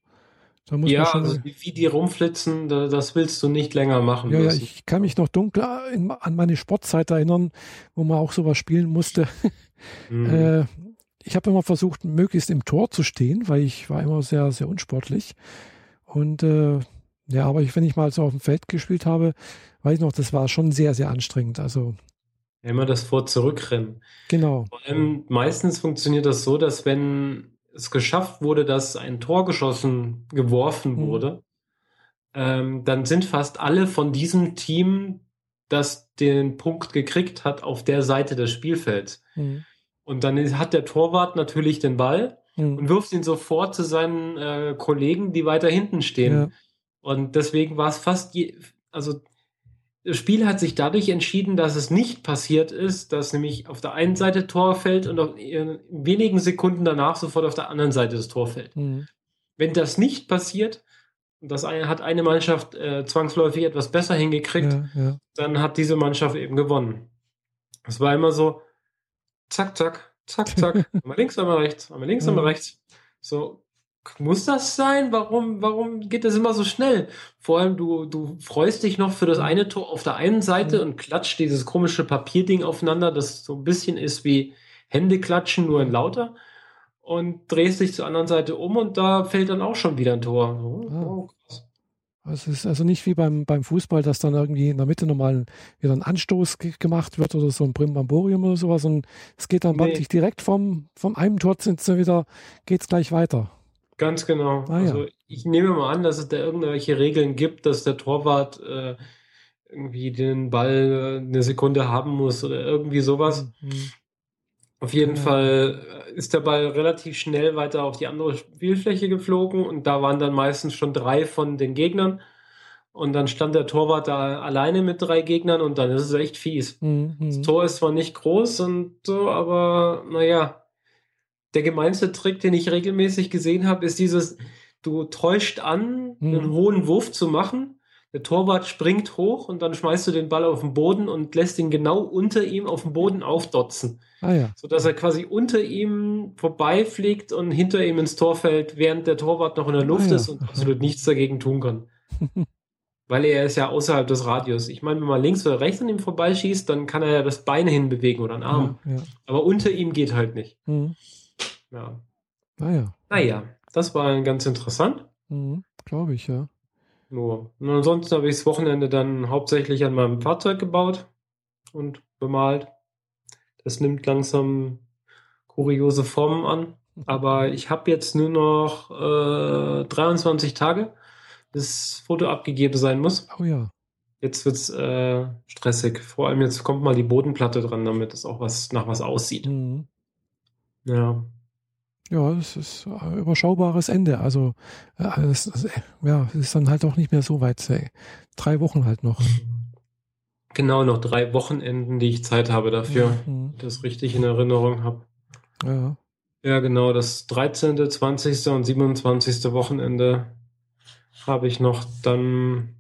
Speaker 1: ja, also wie die rumflitzen, das willst du nicht länger machen.
Speaker 2: Ja, ja ich kann mich noch dunkel an meine Sportzeit erinnern, wo man auch sowas spielen musste. Mhm. (laughs) äh, ich habe immer versucht, möglichst im Tor zu stehen, weil ich war immer sehr, sehr unsportlich. Und äh, ja, aber ich, wenn ich mal so auf dem Feld gespielt habe, weiß ich noch, das war schon sehr, sehr anstrengend. Also
Speaker 1: immer das Vor-Zurückrennen.
Speaker 2: Genau.
Speaker 1: Vor allem meistens funktioniert das so, dass wenn es geschafft wurde, dass ein Tor geschossen, geworfen mhm. wurde, ähm, dann sind fast alle von diesem Team, das den Punkt gekriegt hat, auf der Seite des Spielfelds. Mhm. Und dann hat der Torwart natürlich den Ball mhm. und wirft ihn sofort zu seinen äh, Kollegen, die weiter hinten stehen. Ja. Und deswegen war es fast, je, also das Spiel hat sich dadurch entschieden, dass es nicht passiert ist, dass nämlich auf der einen Seite Tor fällt und in wenigen Sekunden danach sofort auf der anderen Seite das Tor fällt. Mhm. Wenn das nicht passiert, und das eine, hat eine Mannschaft äh, zwangsläufig etwas besser hingekriegt, ja, ja. dann hat diese Mannschaft eben gewonnen. Es war immer so, zack, zack, zack, (laughs) zack, einmal links, einmal rechts, einmal links, einmal rechts. So, muss das sein? Warum, warum geht das immer so schnell? Vor allem, du, du freust dich noch für das eine Tor auf der einen Seite und klatscht dieses komische Papierding aufeinander, das so ein bisschen ist wie Hände klatschen, nur in lauter. Und drehst dich zur anderen Seite um und da fällt dann auch schon wieder ein Tor. Oh,
Speaker 2: oh, krass. Es ist also nicht wie beim, beim Fußball, dass dann irgendwie in der Mitte nochmal wieder ein Anstoß gemacht wird oder so ein Primbamborium oder sowas. Und es geht dann nee. wirklich direkt vom, vom einem Tor sind wieder, geht's gleich weiter.
Speaker 1: Ganz genau. Ah, also ja. ich nehme mal an, dass es da irgendwelche Regeln gibt, dass der Torwart äh, irgendwie den Ball eine Sekunde haben muss oder irgendwie sowas. Mhm. Auf jeden ja. Fall äh, ist der Ball relativ schnell weiter auf die andere Spielfläche geflogen und da waren dann meistens schon drei von den Gegnern. Und dann stand der Torwart da alleine mit drei Gegnern und dann ist es echt fies. Mhm. Das Tor ist zwar nicht groß und so, aber naja, der gemeinste Trick, den ich regelmäßig gesehen habe, ist dieses, du täuscht an, mhm. einen hohen Wurf zu machen, der Torwart springt hoch und dann schmeißt du den Ball auf den Boden und lässt ihn genau unter ihm auf dem Boden aufdotzen.
Speaker 2: Ah ja.
Speaker 1: Sodass er quasi unter ihm vorbeifliegt und hinter ihm ins Tor fällt, während der Torwart noch in der Luft ah, ja. ist und absolut nichts dagegen tun kann. (laughs) Weil er ist ja außerhalb des Radius. Ich meine, wenn man links oder rechts an ihm vorbeischießt, dann kann er ja das Bein hinbewegen oder einen Arm. Ja, ja. Aber unter ihm geht halt nicht. Mhm. Ja.
Speaker 2: Naja.
Speaker 1: Naja, das war ganz interessant.
Speaker 2: Mhm, Glaube ich, ja.
Speaker 1: Nur. Und ansonsten habe ich das Wochenende dann hauptsächlich an meinem Fahrzeug gebaut und bemalt. Das nimmt langsam kuriose Formen an. Aber ich habe jetzt nur noch äh, 23 Tage, bis Foto abgegeben sein muss.
Speaker 2: Oh ja.
Speaker 1: Jetzt wird's äh, stressig. Vor allem jetzt kommt mal die Bodenplatte dran, damit es auch was nach was aussieht. Mhm. Ja.
Speaker 2: Ja, das ist ein überschaubares Ende. Also äh, das, das, ja, es ist dann halt auch nicht mehr so weit. Drei Wochen halt noch.
Speaker 1: Genau, noch drei Wochenenden, die ich Zeit habe dafür, mhm. das richtig in Erinnerung habe.
Speaker 2: Ja.
Speaker 1: Ja, genau, das 13., 20. und 27. Wochenende habe ich noch dann,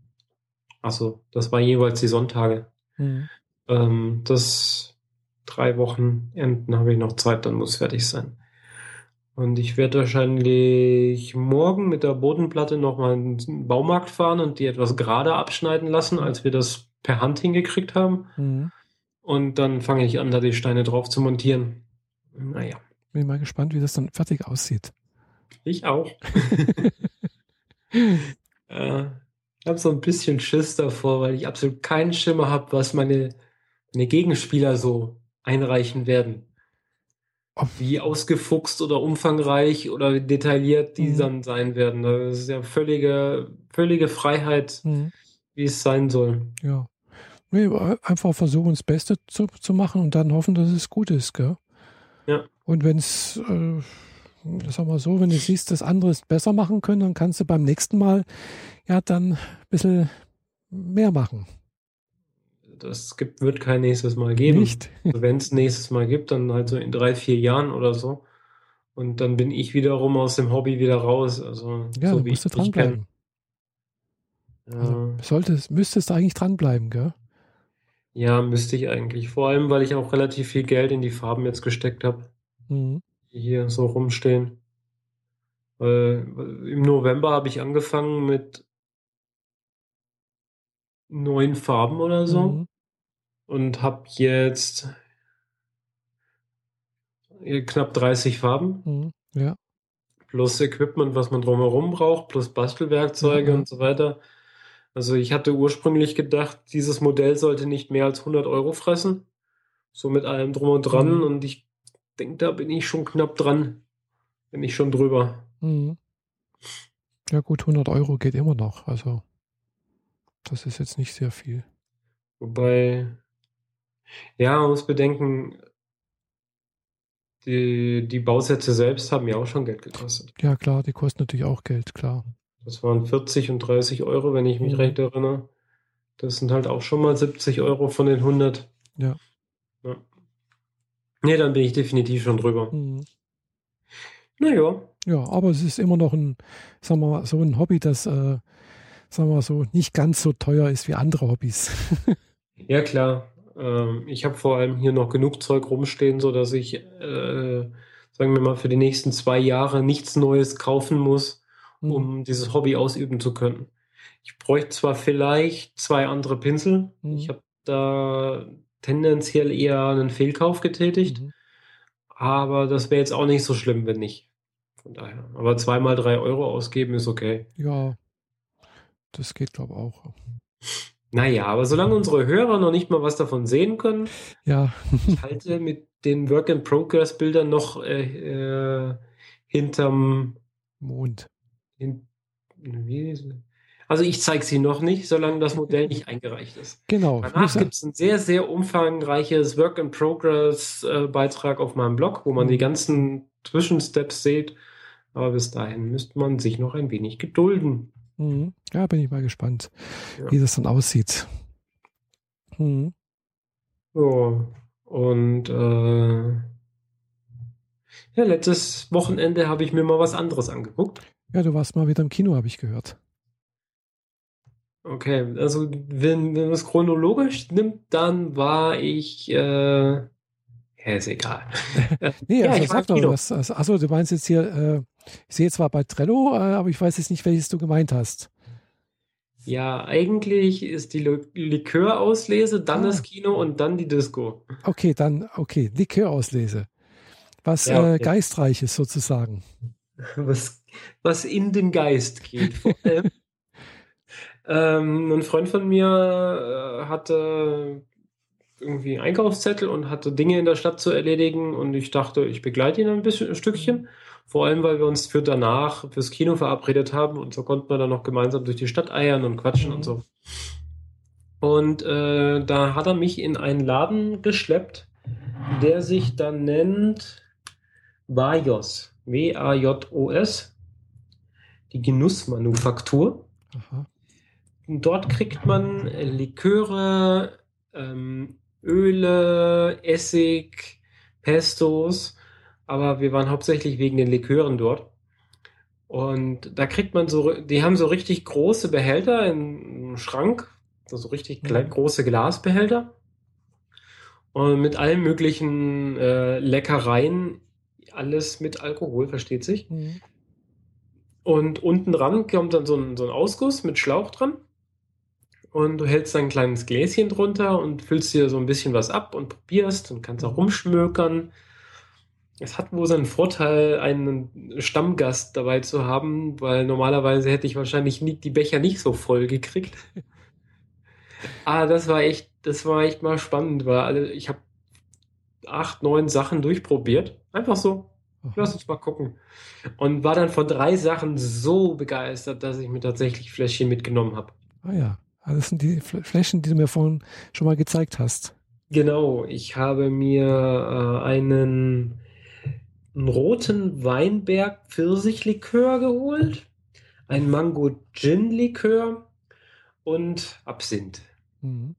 Speaker 1: achso, das war jeweils die Sonntage. Mhm. Ähm, das drei Wochenenden habe ich noch Zeit, dann muss fertig sein. Und ich werde wahrscheinlich morgen mit der Bodenplatte nochmal in den Baumarkt fahren und die etwas gerade abschneiden lassen, als wir das per Hand hingekriegt haben. Mhm. Und dann fange ich an, da die Steine drauf zu montieren. Naja.
Speaker 2: Bin mal gespannt, wie das dann fertig aussieht.
Speaker 1: Ich auch. (laughs) äh, ich habe so ein bisschen Schiss davor, weil ich absolut keinen Schimmer habe, was meine, meine Gegenspieler so einreichen werden wie ausgefuchst oder umfangreich oder detailliert die mhm. dann sein werden. Das ist ja völlige, völlige Freiheit, mhm. wie es sein soll.
Speaker 2: Ja. Nee, einfach versuchen, das Beste zu, zu machen und dann hoffen, dass es gut ist, gell?
Speaker 1: Ja.
Speaker 2: Und wenn es, äh, sag mal so, wenn du siehst, dass andere es besser machen können, dann kannst du beim nächsten Mal ja dann ein bisschen mehr machen
Speaker 1: das gibt, wird kein nächstes Mal geben.
Speaker 2: Nicht?
Speaker 1: Also Wenn es nächstes Mal gibt, dann halt so in drei, vier Jahren oder so. Und dann bin ich wiederum aus dem Hobby wieder raus. Also
Speaker 2: ja,
Speaker 1: so
Speaker 2: wie musst du dranbleiben. Ja. Also, solltest, müsstest du eigentlich dranbleiben, gell?
Speaker 1: Ja, müsste ich eigentlich. Vor allem, weil ich auch relativ viel Geld in die Farben jetzt gesteckt habe, mhm. die hier so rumstehen. Weil, Im November habe ich angefangen mit neun Farben oder so. Mhm und habe jetzt knapp 30 Farben.
Speaker 2: Mhm, ja.
Speaker 1: Plus Equipment, was man drumherum braucht, plus Bastelwerkzeuge mhm. und so weiter. Also ich hatte ursprünglich gedacht, dieses Modell sollte nicht mehr als 100 Euro fressen. So mit allem drum und dran. Mhm. Und ich denke, da bin ich schon knapp dran. Bin ich schon drüber.
Speaker 2: Mhm. Ja gut, 100 Euro geht immer noch. Also das ist jetzt nicht sehr viel.
Speaker 1: Wobei ja, man muss bedenken, die, die Bausätze selbst haben ja auch schon Geld gekostet.
Speaker 2: Ja, klar, die kosten natürlich auch Geld, klar.
Speaker 1: Das waren 40 und 30 Euro, wenn ich mich mhm. recht erinnere. Das sind halt auch schon mal 70 Euro von den 100.
Speaker 2: Ja.
Speaker 1: ja. Nee, dann bin ich definitiv schon drüber. Mhm. Naja.
Speaker 2: Ja, aber es ist immer noch ein, sagen wir mal, so ein Hobby, das, äh, sagen wir so, nicht ganz so teuer ist wie andere Hobbys. (laughs)
Speaker 1: ja, klar. Ähm, ich habe vor allem hier noch genug Zeug rumstehen, so dass ich, äh, sagen wir mal, für die nächsten zwei Jahre nichts Neues kaufen muss, mhm. um mhm. dieses Hobby ausüben zu können. Ich bräuchte zwar vielleicht zwei andere Pinsel. Mhm. Ich habe da tendenziell eher einen Fehlkauf getätigt. Mhm. Aber das wäre jetzt auch nicht so schlimm, wenn nicht. Von daher. Aber zweimal drei Euro ausgeben ist okay.
Speaker 2: Ja, das geht, glaube ich, auch.
Speaker 1: Naja, aber solange unsere Hörer noch nicht mal was davon sehen können,
Speaker 2: ja.
Speaker 1: ich halte mit den Work-in-Progress-Bildern noch äh, äh, hinterm
Speaker 2: Mond.
Speaker 1: Hin, also ich zeige sie noch nicht, solange das Modell nicht eingereicht ist.
Speaker 2: Genau.
Speaker 1: Danach gibt es ein sehr, sehr umfangreiches Work-in-Progress-Beitrag auf meinem Blog, wo man die mhm. ganzen Zwischensteps sieht. Aber bis dahin müsste man sich noch ein wenig gedulden.
Speaker 2: Mhm. Ja, bin ich mal gespannt, ja. wie das dann aussieht.
Speaker 1: Mhm. So, und äh, ja, letztes Wochenende habe ich mir mal was anderes angeguckt.
Speaker 2: Ja, du warst mal wieder im Kino, habe ich gehört.
Speaker 1: Okay, also wenn, wenn man es chronologisch nimmt, dann war ich, äh, ja, ist egal. (laughs)
Speaker 2: nee, ja, also sag doch was. Also, achso, du meinst jetzt hier, äh, ich sehe zwar bei Trello, äh, aber ich weiß jetzt nicht, welches du gemeint hast.
Speaker 1: Ja, eigentlich ist die Likörauslese, dann ah. das Kino und dann die Disco.
Speaker 2: Okay, dann, okay, Likörauslese. Was ja, okay. äh, Geistreiches sozusagen. (laughs)
Speaker 1: Was, was in den Geist geht. Vor allem. (laughs) ähm, ein Freund von mir äh, hatte irgendwie einen Einkaufszettel und hatte Dinge in der Stadt zu erledigen und ich dachte, ich begleite ihn ein bisschen ein Stückchen. Vor allem, weil wir uns für danach fürs Kino verabredet haben und so konnten wir dann noch gemeinsam durch die Stadt eiern und quatschen mhm. und so. Und äh, da hat er mich in einen Laden geschleppt, der sich dann nennt Vajos. W-A-J-O-S. Die Genussmanufaktur. Aha. Dort kriegt man Liköre, ähm, Öle, Essig, Pestos aber wir waren hauptsächlich wegen den Likören dort. Und da kriegt man so, die haben so richtig große Behälter im Schrank, so also richtig mhm. große Glasbehälter. Und mit allen möglichen äh, Leckereien, alles mit Alkohol, versteht sich. Mhm. Und unten dran kommt dann so ein, so ein Ausguss mit Schlauch dran. Und du hältst ein kleines Gläschen drunter und füllst dir so ein bisschen was ab und probierst und kannst auch rumschmökern es hat wohl seinen Vorteil, einen Stammgast dabei zu haben, weil normalerweise hätte ich wahrscheinlich nie, die Becher nicht so voll gekriegt. (laughs) ah, das war echt, das war echt mal spannend, weil ich habe acht, neun Sachen durchprobiert. Einfach so. Lass uns mal gucken. Und war dann von drei Sachen so begeistert, dass ich mir tatsächlich Fläschchen mitgenommen habe.
Speaker 2: Ah ja, also das sind die Fläschchen, die du mir vorhin schon mal gezeigt hast.
Speaker 1: Genau, ich habe mir äh, einen einen roten Weinberg Pfirsichlikör geholt, ein Mango Gin Likör und Absinth. Mhm.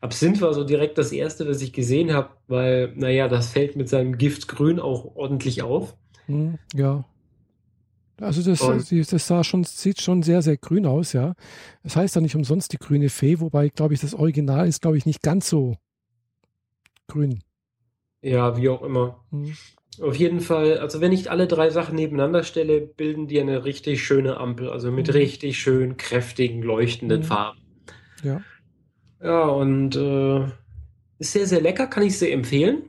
Speaker 1: Absinth war so direkt das erste, was ich gesehen habe, weil, naja, das fällt mit seinem Giftgrün auch ordentlich auf.
Speaker 2: Mhm, ja. Also das, das sah schon, sieht schon sehr, sehr grün aus, ja. Das heißt ja nicht umsonst die grüne Fee, wobei, glaube ich, das Original ist, glaube ich, nicht ganz so grün.
Speaker 1: Ja, wie auch immer. Mhm. Auf jeden Fall, also wenn ich alle drei Sachen nebeneinander stelle, bilden die eine richtig schöne Ampel, also mit mhm. richtig schön kräftigen, leuchtenden mhm. Farben.
Speaker 2: Ja.
Speaker 1: Ja, und äh, ist sehr, sehr lecker, kann ich sehr empfehlen.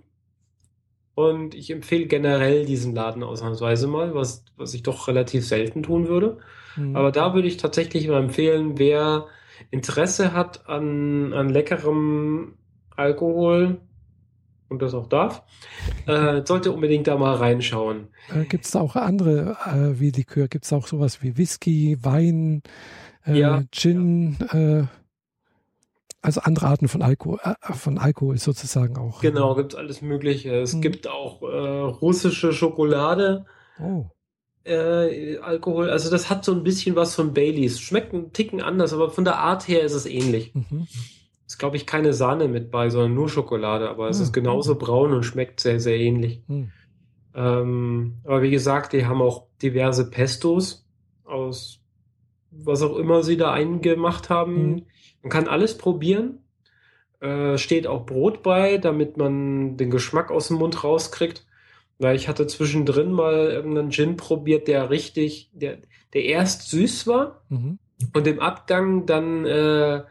Speaker 1: Und ich empfehle generell diesen Laden ausnahmsweise mal, was, was ich doch relativ selten tun würde. Mhm. Aber da würde ich tatsächlich mal empfehlen, wer Interesse hat an, an leckerem Alkohol, und das auch darf, äh, (laughs) sollte unbedingt da mal reinschauen.
Speaker 2: Äh, Gibt es da auch andere äh, wie Likör? Gibt es auch sowas wie Whisky, Wein, äh, ja, Gin, ja. Äh, also andere Arten von Alkohol, äh, von Alkohol sozusagen auch?
Speaker 1: Genau, gibt es alles Mögliche. Es hm. gibt auch russische Schokolade. Oh. Alkohol, also das hat so ein bisschen was von Baileys. Schmeckt ein Ticken anders, aber von der Art her ist es ähnlich. Mhm ist, glaube ich, keine Sahne mit bei, sondern nur Schokolade, aber es hm. ist genauso braun und schmeckt sehr, sehr ähnlich. Hm. Ähm, aber wie gesagt, die haben auch diverse Pestos aus was auch immer sie da eingemacht haben. Hm. Man kann alles probieren. Äh, steht auch Brot bei, damit man den Geschmack aus dem Mund rauskriegt. Weil ich hatte zwischendrin mal irgendeinen Gin probiert, der richtig, der, der erst süß war mhm. und im Abgang dann äh,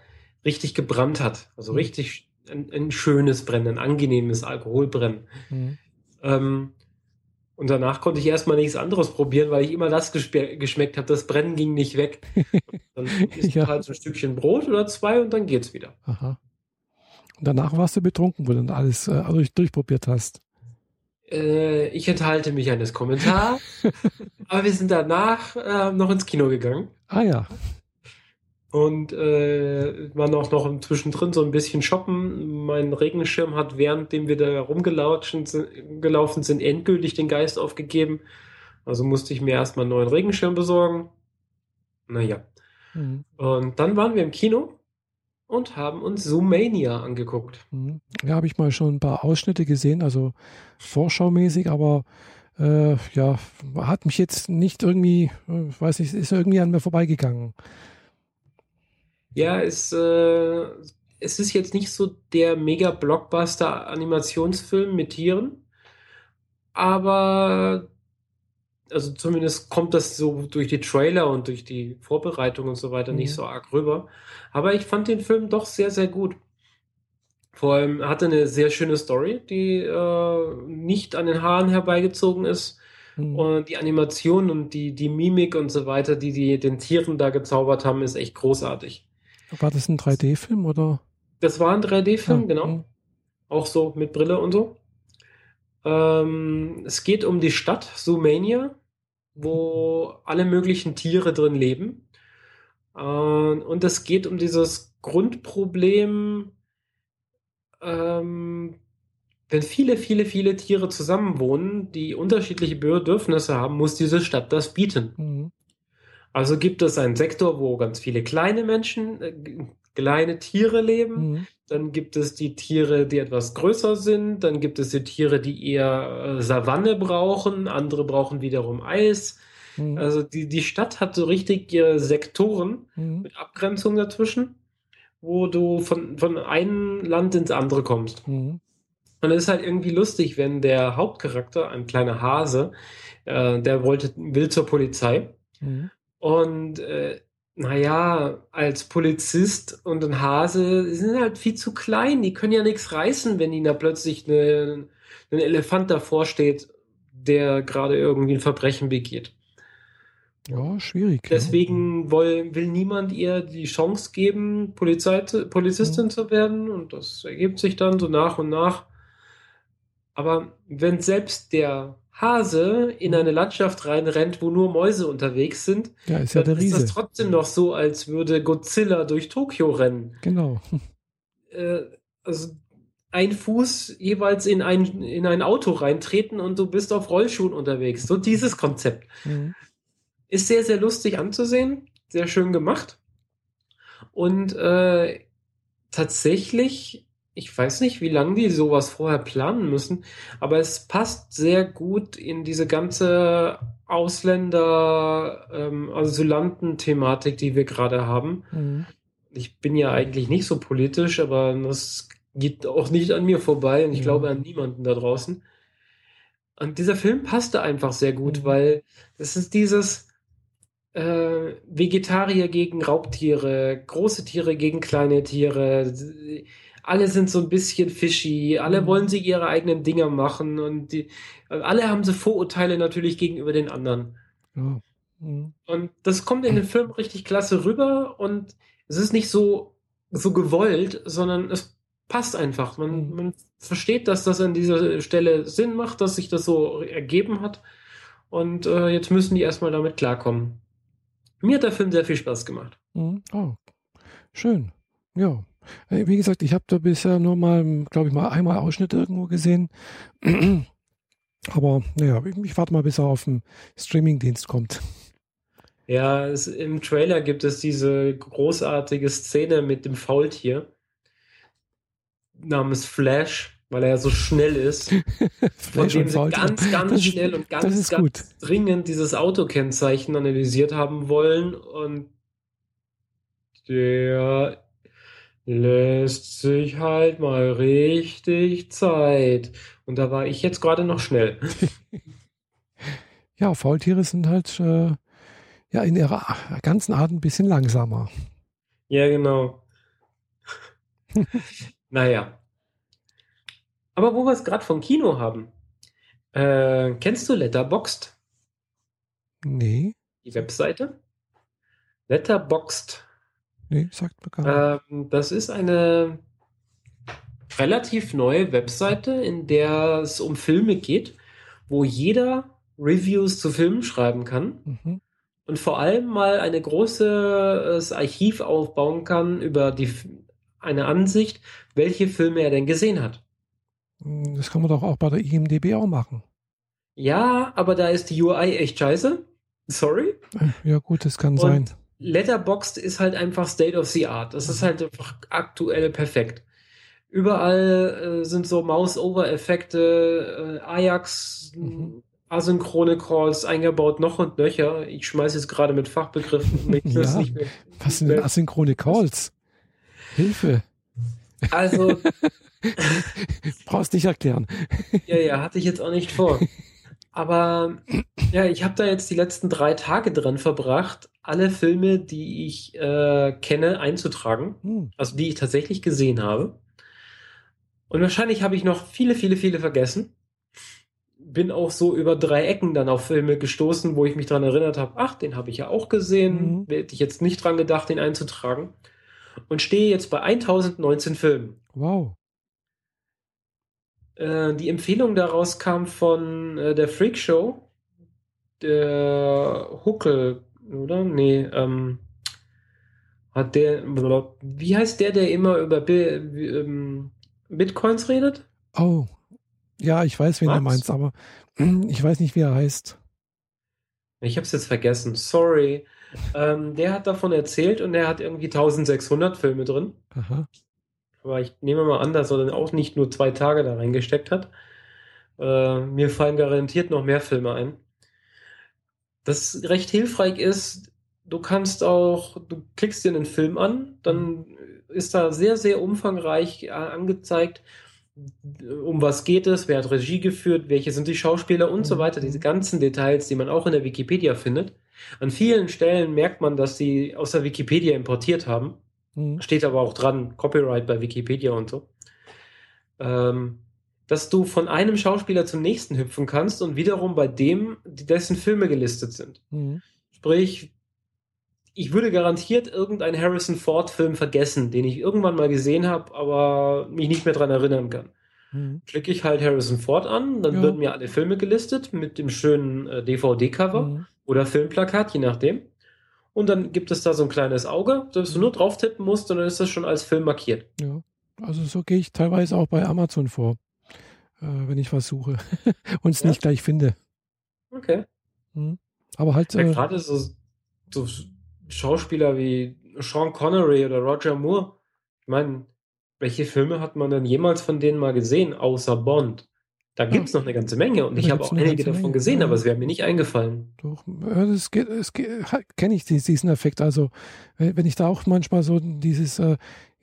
Speaker 1: richtig gebrannt hat. Also mhm. richtig ein, ein, schönes Brennen, ein angenehmes Alkoholbrennen. Mhm. Ähm, und danach konnte ich erstmal nichts anderes probieren, weil ich immer das geschmeckt habe. Das Brennen ging nicht weg. (laughs) dann isst ja. halt so ein Stückchen Brot oder zwei und dann geht's wieder.
Speaker 2: Aha. Und danach warst du betrunken, wo du dann alles äh, durch, durchprobiert hast.
Speaker 1: Äh, ich enthalte mich eines Kommentars. (laughs) aber wir sind danach äh, noch ins Kino gegangen.
Speaker 2: Ah ja
Speaker 1: und äh, waren auch noch zwischendrin so ein bisschen shoppen. Mein Regenschirm hat, währenddem wir da rumgelaufen sind, endgültig den Geist aufgegeben. Also musste ich mir erstmal einen neuen Regenschirm besorgen. Naja. Mhm. Und dann waren wir im Kino und haben uns Zoomania angeguckt.
Speaker 2: Mhm. Ja, habe ich mal schon ein paar Ausschnitte gesehen, also vorschaumäßig, aber äh, ja, hat mich jetzt nicht irgendwie, äh, weiß nicht, ist irgendwie an mir vorbeigegangen.
Speaker 1: Ja, es, äh, es ist jetzt nicht so der Mega-Blockbuster-Animationsfilm mit Tieren, aber also zumindest kommt das so durch die Trailer und durch die Vorbereitung und so weiter mhm. nicht so arg rüber. Aber ich fand den Film doch sehr, sehr gut. Vor allem hatte eine sehr schöne Story, die äh, nicht an den Haaren herbeigezogen ist. Mhm. Und die Animation und die, die Mimik und so weiter, die die den Tieren da gezaubert haben, ist echt großartig.
Speaker 2: War das ein 3D-Film oder?
Speaker 1: Das war ein 3D-Film, ja. genau. Mhm. Auch so mit Brille und so. Ähm, es geht um die Stadt Sumania, wo alle möglichen Tiere drin leben. Äh, und es geht um dieses Grundproblem, ähm, wenn viele, viele, viele Tiere zusammenwohnen, die unterschiedliche Bedürfnisse haben, muss diese Stadt das bieten. Mhm. Also gibt es einen Sektor, wo ganz viele kleine Menschen, äh, kleine Tiere leben. Mhm. Dann gibt es die Tiere, die etwas größer sind. Dann gibt es die Tiere, die eher äh, Savanne brauchen. Andere brauchen wiederum Eis. Mhm. Also die, die Stadt hat so richtig ihre Sektoren mhm. mit Abgrenzung dazwischen, wo du von, von einem Land ins andere kommst. Mhm. Und es ist halt irgendwie lustig, wenn der Hauptcharakter, ein kleiner Hase, äh, der wollte, will zur Polizei. Mhm. Und äh, naja, als Polizist und ein Hase die sind halt viel zu klein. Die können ja nichts reißen, wenn ihnen da plötzlich eine, ein Elefant davor steht, der gerade irgendwie ein Verbrechen begeht.
Speaker 2: Ja, schwierig.
Speaker 1: Deswegen ja. will, will niemand ihr die Chance geben, Polizei, Polizistin mhm. zu werden. Und das ergibt sich dann so nach und nach. Aber wenn selbst der Hase in eine Landschaft reinrennt, wo nur Mäuse unterwegs sind,
Speaker 2: ja, ist, ja
Speaker 1: dann
Speaker 2: der Riese.
Speaker 1: ist das trotzdem noch so, als würde Godzilla durch Tokio rennen.
Speaker 2: Genau.
Speaker 1: Äh, also ein Fuß jeweils in ein, in ein Auto reintreten und du bist auf Rollschuhen unterwegs. So dieses Konzept. Mhm. Ist sehr, sehr lustig anzusehen, sehr schön gemacht. Und äh, tatsächlich ich weiß nicht, wie lange die sowas vorher planen müssen, aber es passt sehr gut in diese ganze Ausländer, ähm, Asylanten-Thematik, die wir gerade haben. Mhm. Ich bin ja eigentlich nicht so politisch, aber das geht auch nicht an mir vorbei und ich ja. glaube an niemanden da draußen. Und dieser Film passte einfach sehr gut, mhm. weil es ist dieses äh, Vegetarier gegen Raubtiere, große Tiere gegen kleine Tiere alle sind so ein bisschen fishy, alle mhm. wollen sie ihre eigenen Dinger machen und die, alle haben so Vorurteile natürlich gegenüber den anderen. Ja. Mhm. Und das kommt in den Film richtig klasse rüber und es ist nicht so, so gewollt, sondern es passt einfach. Man, mhm. man versteht, dass das an dieser Stelle Sinn macht, dass sich das so ergeben hat. Und äh, jetzt müssen die erstmal damit klarkommen. Mir hat der Film sehr viel Spaß gemacht.
Speaker 2: Mhm. Oh, schön. Ja, wie gesagt, ich habe da bisher nur mal, glaube ich, mal einmal Ausschnitt irgendwo gesehen. (clears throat) Aber naja, ich warte mal, bis er auf den Streamingdienst kommt.
Speaker 1: Ja, es, im Trailer gibt es diese großartige Szene mit dem Faultier namens Flash, weil er ja so schnell ist. (laughs) von dem sie ganz, ganz das schnell ist, und ganz, ganz gut. dringend dieses Autokennzeichen analysiert haben wollen. Und der lässt sich halt mal richtig Zeit. Und da war ich jetzt gerade noch schnell. (laughs)
Speaker 2: ja, Faultiere sind halt äh, ja in ihrer ganzen Art ein bisschen langsamer.
Speaker 1: Ja, genau. (laughs) naja. Aber wo wir es gerade vom Kino haben. Äh, kennst du Letterboxd?
Speaker 2: Nee.
Speaker 1: Die Webseite? Letterboxd
Speaker 2: Nee, sagt mir gar
Speaker 1: ähm, das ist eine relativ neue Webseite, in der es um Filme geht, wo jeder Reviews zu Filmen schreiben kann mhm. und vor allem mal eine großes Archiv aufbauen kann über die, eine Ansicht, welche Filme er denn gesehen hat.
Speaker 2: Hm, das kann man doch auch bei der IMDB auch machen.
Speaker 1: Ja, aber da ist die UI echt scheiße. Sorry.
Speaker 2: Ja, gut, das kann und sein.
Speaker 1: Letterboxd ist halt einfach State of the Art. Das ist halt einfach aktuell perfekt. Überall äh, sind so Mouse-Over-Effekte, äh, Ajax, mhm. asynchrone Calls eingebaut, noch und nöcher. Ich schmeiße jetzt gerade mit Fachbegriffen. (laughs)
Speaker 2: ja, was sind denn asynchrone Calls? Hilfe.
Speaker 1: Also. (laughs)
Speaker 2: Brauchst nicht erklären.
Speaker 1: ja, ja, hatte ich jetzt auch nicht vor. (laughs) Aber ja, ich habe da jetzt die letzten drei Tage dran verbracht, alle Filme, die ich äh, kenne, einzutragen. Hm. Also die ich tatsächlich gesehen habe. Und wahrscheinlich habe ich noch viele, viele, viele vergessen. Bin auch so über drei Ecken dann auf Filme gestoßen, wo ich mich daran erinnert habe, ach, den habe ich ja auch gesehen. Mhm. Hätte ich jetzt nicht dran gedacht, den einzutragen. Und stehe jetzt bei 1019 Filmen.
Speaker 2: Wow.
Speaker 1: Äh, die Empfehlung daraus kam von äh, der Freak Show. Der Huckel, oder? Nee, ähm, hat der, wie heißt der, der immer über ähm, Bitcoins redet?
Speaker 2: Oh, ja, ich weiß, wen du meinst, aber (clears throat) ich weiß nicht, wie er heißt.
Speaker 1: Ich habe es jetzt vergessen, sorry. Ähm, der hat davon erzählt und er hat irgendwie 1600 Filme drin. Aha. Aber ich nehme mal an, dass er dann auch nicht nur zwei Tage da reingesteckt hat. Äh, mir fallen garantiert noch mehr Filme ein. Das recht hilfreich ist, du kannst auch, du klickst dir einen Film an, dann ist da sehr, sehr umfangreich äh, angezeigt, um was geht es, wer hat Regie geführt, welche sind die Schauspieler und so mhm. weiter. Diese ganzen Details, die man auch in der Wikipedia findet. An vielen Stellen merkt man, dass sie aus der Wikipedia importiert haben. Mhm. Steht aber auch dran, Copyright bei Wikipedia und so. Ähm, dass du von einem Schauspieler zum nächsten hüpfen kannst und wiederum bei dem, dessen Filme gelistet sind. Mhm. Sprich, ich würde garantiert irgendeinen Harrison Ford-Film vergessen, den ich irgendwann mal gesehen habe, aber mich nicht mehr daran erinnern kann. Mhm. Klicke ich halt Harrison Ford an, dann ja. werden mir alle Filme gelistet mit dem schönen äh, DVD-Cover mhm. oder Filmplakat, je nachdem. Und dann gibt es da so ein kleines Auge, dass du nur drauf tippen musst und dann ist das schon als Film markiert.
Speaker 2: Ja, also so gehe ich teilweise auch bei Amazon vor, wenn ich was suche (laughs) und es ja. nicht gleich finde.
Speaker 1: Okay.
Speaker 2: Mhm. Aber halt.
Speaker 1: Ja, äh, gerade so, so Schauspieler wie Sean Connery oder Roger Moore. Ich meine, welche Filme hat man denn jemals von denen mal gesehen, außer Bond? Da gibt es noch eine ganze Menge und ich habe auch einige davon Menge. gesehen, ja. aber es wäre mir nicht eingefallen.
Speaker 2: Doch, das, geht, das kenne ich diesen Effekt. Also, wenn ich da auch manchmal so dieses äh,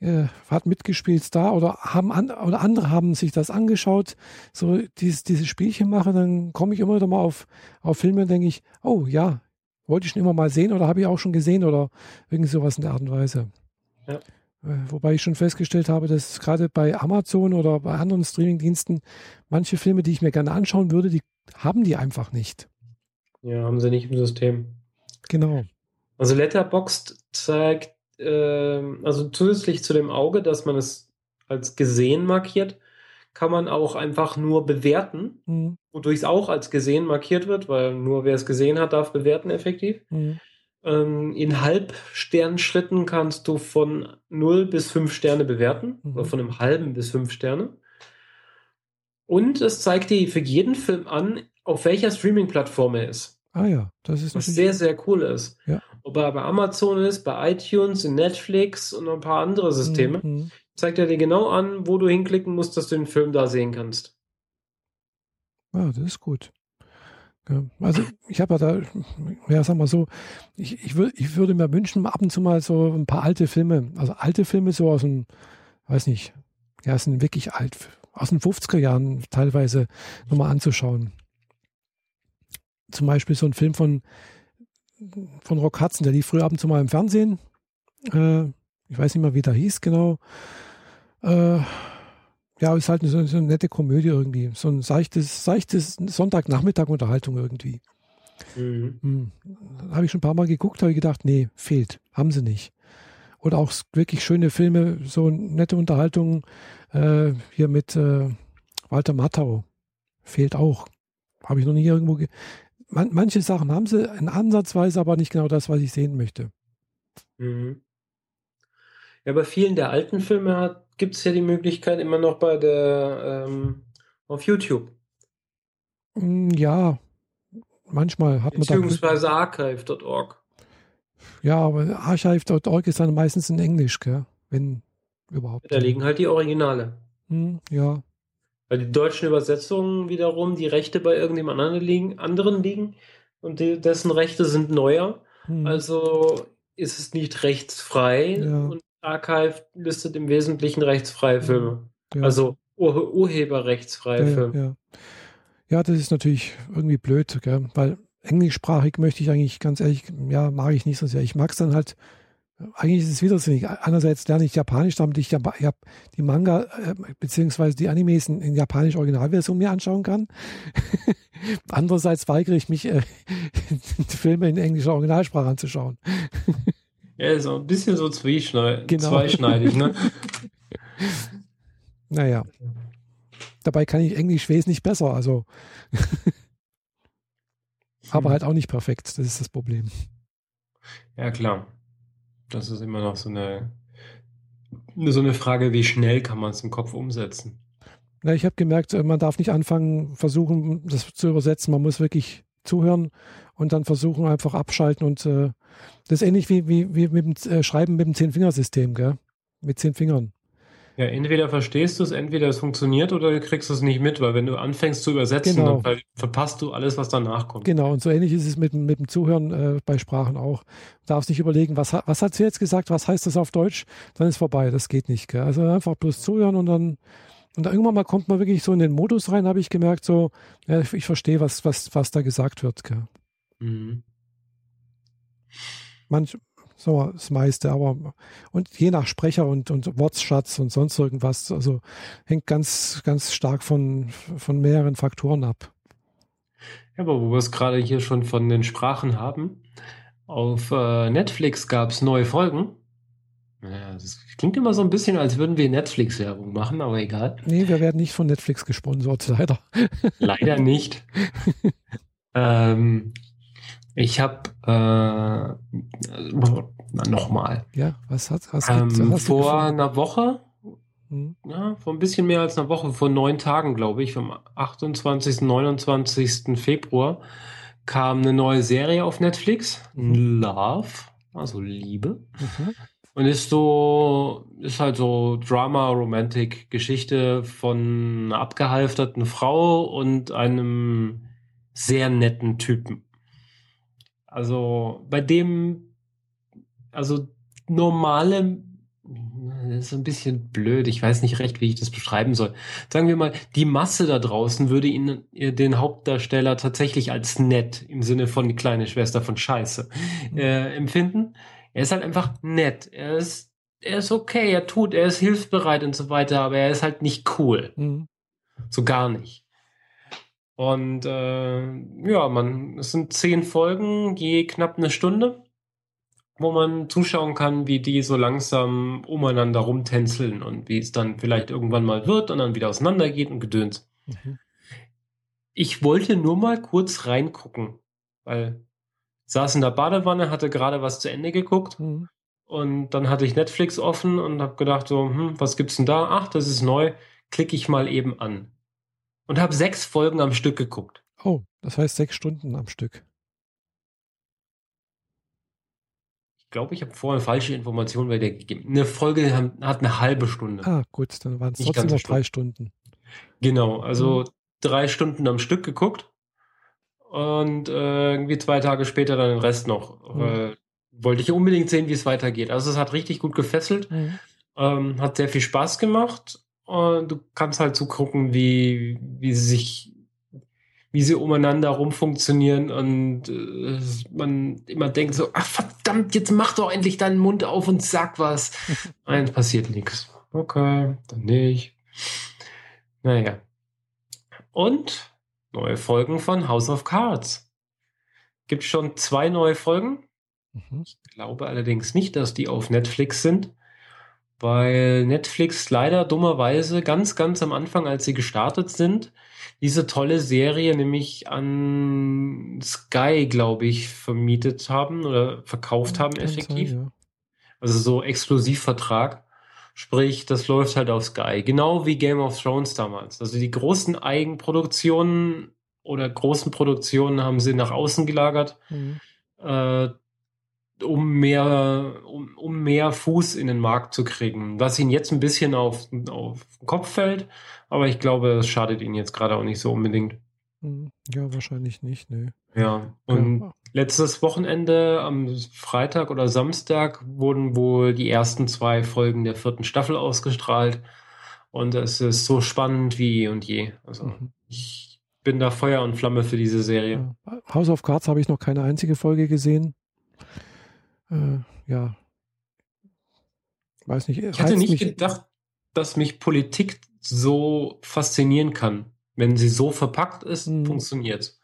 Speaker 2: äh, hat mitgespielt da oder haben an, oder andere haben sich das angeschaut, so dieses, dieses Spielchen mache, dann komme ich immer wieder mal auf, auf Filme und denke ich, oh ja, wollte ich schon immer mal sehen oder habe ich auch schon gesehen oder irgendwie sowas in der Art und Weise. Ja. Äh, wobei ich schon festgestellt habe, dass gerade bei Amazon oder bei anderen Streamingdiensten manche Filme, die ich mir gerne anschauen würde, die haben die einfach nicht.
Speaker 1: Ja, haben sie nicht im System.
Speaker 2: Genau.
Speaker 1: Also Letterboxd zeigt, äh, also zusätzlich zu dem Auge, dass man es als gesehen markiert, kann man auch einfach nur bewerten, mhm. wodurch es auch als gesehen markiert wird, weil nur wer es gesehen hat, darf bewerten effektiv. Mhm. Ähm, in Halbsternschritten kannst du von 0 bis 5 Sterne bewerten, mhm. oder von einem halben bis 5 Sterne. Und es zeigt dir für jeden Film an, auf welcher Streaming-Plattform er ist.
Speaker 2: Ah ja, das ist
Speaker 1: was sehr, sehr cool ist. Ja. Ob er bei Amazon ist, bei iTunes, in Netflix und ein paar andere Systeme, mhm. zeigt er dir genau an, wo du hinklicken musst, dass du den Film da sehen kannst.
Speaker 2: Ja, das ist gut. Also ich habe ja da, ja sag mal so, ich, ich, würd, ich würde mir wünschen, ab und zu mal so ein paar alte Filme, also alte Filme so aus dem, weiß nicht, ja, sind wirklich alt, aus den 50er Jahren teilweise nochmal anzuschauen. Zum Beispiel so ein Film von, von Rock Hudson, der lief früher ab und zu mal im Fernsehen. Äh, ich weiß nicht mehr, wie der hieß genau. Äh, ja, ist halt so, so, eine nette Komödie irgendwie. So ein seichtes, seichtes Sonntagnachmittag-Unterhaltung irgendwie. Mhm. Hm. Habe ich schon ein paar Mal geguckt, habe ich gedacht, nee, fehlt. Haben sie nicht. Oder auch wirklich schöne Filme, so nette Unterhaltung äh, hier mit äh, Walter Matthau. Fehlt auch. Habe ich noch nie irgendwo. Man, manche Sachen haben sie in Ansatzweise, aber nicht genau das, was ich sehen möchte.
Speaker 1: Mhm. Ja, bei vielen der alten Filme gibt es ja die Möglichkeit immer noch bei der ähm, auf YouTube.
Speaker 2: Mm, ja, manchmal hat man
Speaker 1: Beziehungsweise archive.org.
Speaker 2: Ja, aber archive.org ist dann meistens in Englisch, gell? wenn überhaupt.
Speaker 1: Da liegen halt die Originale.
Speaker 2: Hm, ja.
Speaker 1: Weil die deutschen Übersetzungen wiederum die Rechte bei irgendjemand anderen liegen, anderen liegen und die, dessen Rechte sind neuer. Hm. Also ist es nicht rechtsfrei ja. und Archive listet im Wesentlichen rechtsfreie Filme. Ja. Also ur urheberrechtsfreie
Speaker 2: ja,
Speaker 1: Filme.
Speaker 2: Ja. ja, das ist natürlich irgendwie blöd, gell? weil englischsprachig möchte ich eigentlich ganz ehrlich, ja, mag ich nicht so sehr. Ich mag es dann halt eigentlich ist es widersinnig. Einerseits lerne ich Japanisch, damit ich, die Manga äh, beziehungsweise die Animes in, japanisch Originalversion mir anschauen kann. (laughs) Andererseits weigere ich mich, äh, (laughs) Filme in englischer Originalsprache anzuschauen. (laughs)
Speaker 1: ja, ist auch ein bisschen so zweischneidig, genau. zweischneidig ne?
Speaker 2: naja. Dabei kann ich Englisch wesentlich besser, also. Aber hm. halt auch nicht perfekt, das ist das Problem.
Speaker 1: Ja, klar. Das ist immer noch so eine, so eine Frage, wie schnell kann man es im Kopf umsetzen?
Speaker 2: Ja, ich habe gemerkt, äh, man darf nicht anfangen, versuchen, das zu übersetzen. Man muss wirklich zuhören und dann versuchen, einfach abschalten. Und äh, das ist ähnlich wie, wie, wie mit dem äh, Schreiben mit dem Zehn-Fingersystem, gell? Mit zehn Fingern.
Speaker 1: Ja, entweder verstehst du es, entweder es funktioniert oder du kriegst es nicht mit, weil wenn du anfängst zu übersetzen, genau. dann verpasst du alles, was danach kommt.
Speaker 2: Genau, und so ähnlich ist es mit, mit dem Zuhören äh, bei Sprachen auch. Du darfst nicht überlegen, was, was hat sie jetzt gesagt, was heißt das auf Deutsch, dann ist vorbei, das geht nicht. Gell? Also einfach bloß zuhören und dann, und dann irgendwann mal kommt man wirklich so in den Modus rein, habe ich gemerkt, so, ja, ich, ich verstehe, was, was, was da gesagt wird. Gell? Mhm. Manch, so das meiste, aber und je nach Sprecher und, und Wortschatz und sonst irgendwas, also hängt ganz, ganz stark von, von mehreren Faktoren ab.
Speaker 1: Ja, aber wo wir es gerade hier schon von den Sprachen haben, auf äh, Netflix gab es neue Folgen. Ja, das klingt immer so ein bisschen, als würden wir Netflix-Werbung machen, aber egal.
Speaker 2: Nee, wir werden nicht von Netflix gesponsert, (laughs) leider.
Speaker 1: Leider nicht. (laughs) ähm, ich habe äh, nochmal.
Speaker 2: Ja, was hat was
Speaker 1: ähm, was vor einer Woche, hm. ja, vor ein bisschen mehr als einer Woche, vor neun Tagen, glaube ich, vom 28. 29. Februar kam eine neue Serie auf Netflix, mhm. Love, also Liebe. Mhm. Und ist so, ist halt so Drama, Romantic, Geschichte von einer abgehalfterten Frau und einem sehr netten Typen. Also bei dem, also normale, das ist ein bisschen blöd, ich weiß nicht recht, wie ich das beschreiben soll. Sagen wir mal, die Masse da draußen würde ihn, den Hauptdarsteller tatsächlich als nett im Sinne von die kleine Schwester von Scheiße mhm. äh, empfinden. Er ist halt einfach nett. Er ist, er ist okay, er tut, er ist hilfsbereit und so weiter, aber er ist halt nicht cool. Mhm. So gar nicht. Und äh, ja, man, es sind zehn Folgen, je knapp eine Stunde, wo man zuschauen kann, wie die so langsam umeinander rumtänzeln und wie es dann vielleicht irgendwann mal wird und dann wieder auseinandergeht und gedöns. Mhm. Ich wollte nur mal kurz reingucken, weil ich saß in der Badewanne, hatte gerade was zu Ende geguckt mhm. und dann hatte ich Netflix offen und habe gedacht so, hm, was gibt's denn da? Ach, das ist neu, klicke ich mal eben an und habe sechs Folgen am Stück geguckt.
Speaker 2: Oh, das heißt sechs Stunden am Stück.
Speaker 1: Ich glaube, ich habe vorher falsche Informationen bei dir gegeben. Eine Folge hat eine halbe Stunde.
Speaker 2: Ah, gut, dann waren es trotzdem noch drei Stunden.
Speaker 1: Genau, also mhm. drei Stunden am Stück geguckt und äh, irgendwie zwei Tage später dann den Rest noch. Mhm. Äh, wollte ich unbedingt sehen, wie es weitergeht. Also es hat richtig gut gefesselt, mhm. ähm, hat sehr viel Spaß gemacht und du kannst halt zugucken, wie, wie sie sich, wie sie umeinander rumfunktionieren und äh, man immer denkt so, ach verdammt, jetzt mach doch endlich deinen Mund auf und sag was. (laughs) Nein, passiert nichts. Okay, dann nicht. Naja. Und neue Folgen von House of Cards. Gibt schon zwei neue Folgen. Mhm. Ich glaube allerdings nicht, dass die auf Netflix sind weil Netflix leider dummerweise ganz, ganz am Anfang, als sie gestartet sind, diese tolle Serie nämlich an Sky, glaube ich, vermietet haben oder verkauft haben effektiv. Sein, ja. Also so Exklusivvertrag. Sprich, das läuft halt auf Sky. Genau wie Game of Thrones damals. Also die großen Eigenproduktionen oder großen Produktionen haben sie nach außen gelagert. Mhm. Äh, um mehr, um, um mehr Fuß in den Markt zu kriegen. Was ihn jetzt ein bisschen auf, auf den Kopf fällt, aber ich glaube, es schadet ihn jetzt gerade auch nicht so unbedingt.
Speaker 2: Hm, ja, wahrscheinlich nicht, ne.
Speaker 1: Ja, und ja. letztes Wochenende am Freitag oder Samstag wurden wohl die ersten zwei Folgen der vierten Staffel ausgestrahlt. Und es ist so spannend wie eh und je. Also mhm. ich bin da Feuer und Flamme für diese Serie.
Speaker 2: Ja. House of Cards habe ich noch keine einzige Folge gesehen. Äh, ja. Weiß nicht.
Speaker 1: Ich hätte nicht gedacht, dass mich Politik so faszinieren kann. Wenn sie so verpackt ist, mhm. funktioniert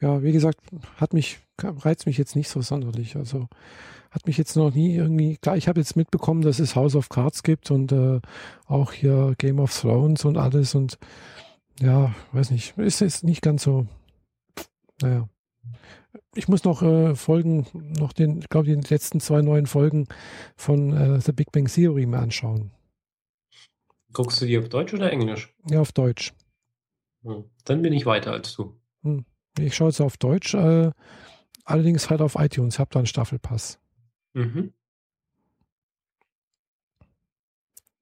Speaker 2: Ja, wie gesagt, hat mich, reizt mich jetzt nicht so sonderlich. Also hat mich jetzt noch nie irgendwie, klar, ich habe jetzt mitbekommen, dass es House of Cards gibt und äh, auch hier Game of Thrones und alles und ja, weiß nicht, ist jetzt nicht ganz so, naja. Ich muss noch äh, Folgen, noch den, ich glaube, die letzten zwei neuen Folgen von äh, The Big Bang Theory mir anschauen.
Speaker 1: Guckst du die auf Deutsch oder Englisch?
Speaker 2: Ja, auf Deutsch.
Speaker 1: Hm. Dann bin ich weiter als du.
Speaker 2: Hm. Ich schaue es auf Deutsch, äh, allerdings halt auf iTunes, habe da einen Staffelpass. Mhm.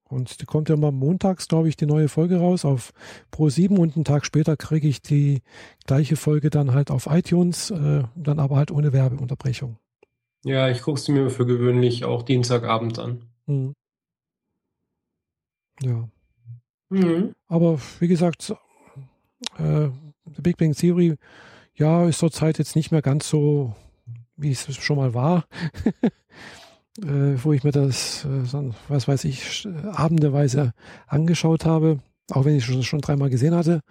Speaker 2: Und die kommt ja immer montags, glaube ich, die neue Folge raus auf Pro7 und einen Tag später kriege ich die gleiche Folge dann halt auf iTunes, äh, dann aber halt ohne Werbeunterbrechung.
Speaker 1: Ja, ich gucke sie mir für gewöhnlich auch Dienstagabend an. Mhm.
Speaker 2: Ja. Mhm. Aber wie gesagt, äh, The Big Bang Theory, ja, ist zurzeit jetzt nicht mehr ganz so, wie es schon mal war. (laughs) äh, wo ich mir das, äh, was weiß ich, abendeweise angeschaut habe, auch wenn ich schon, schon dreimal gesehen hatte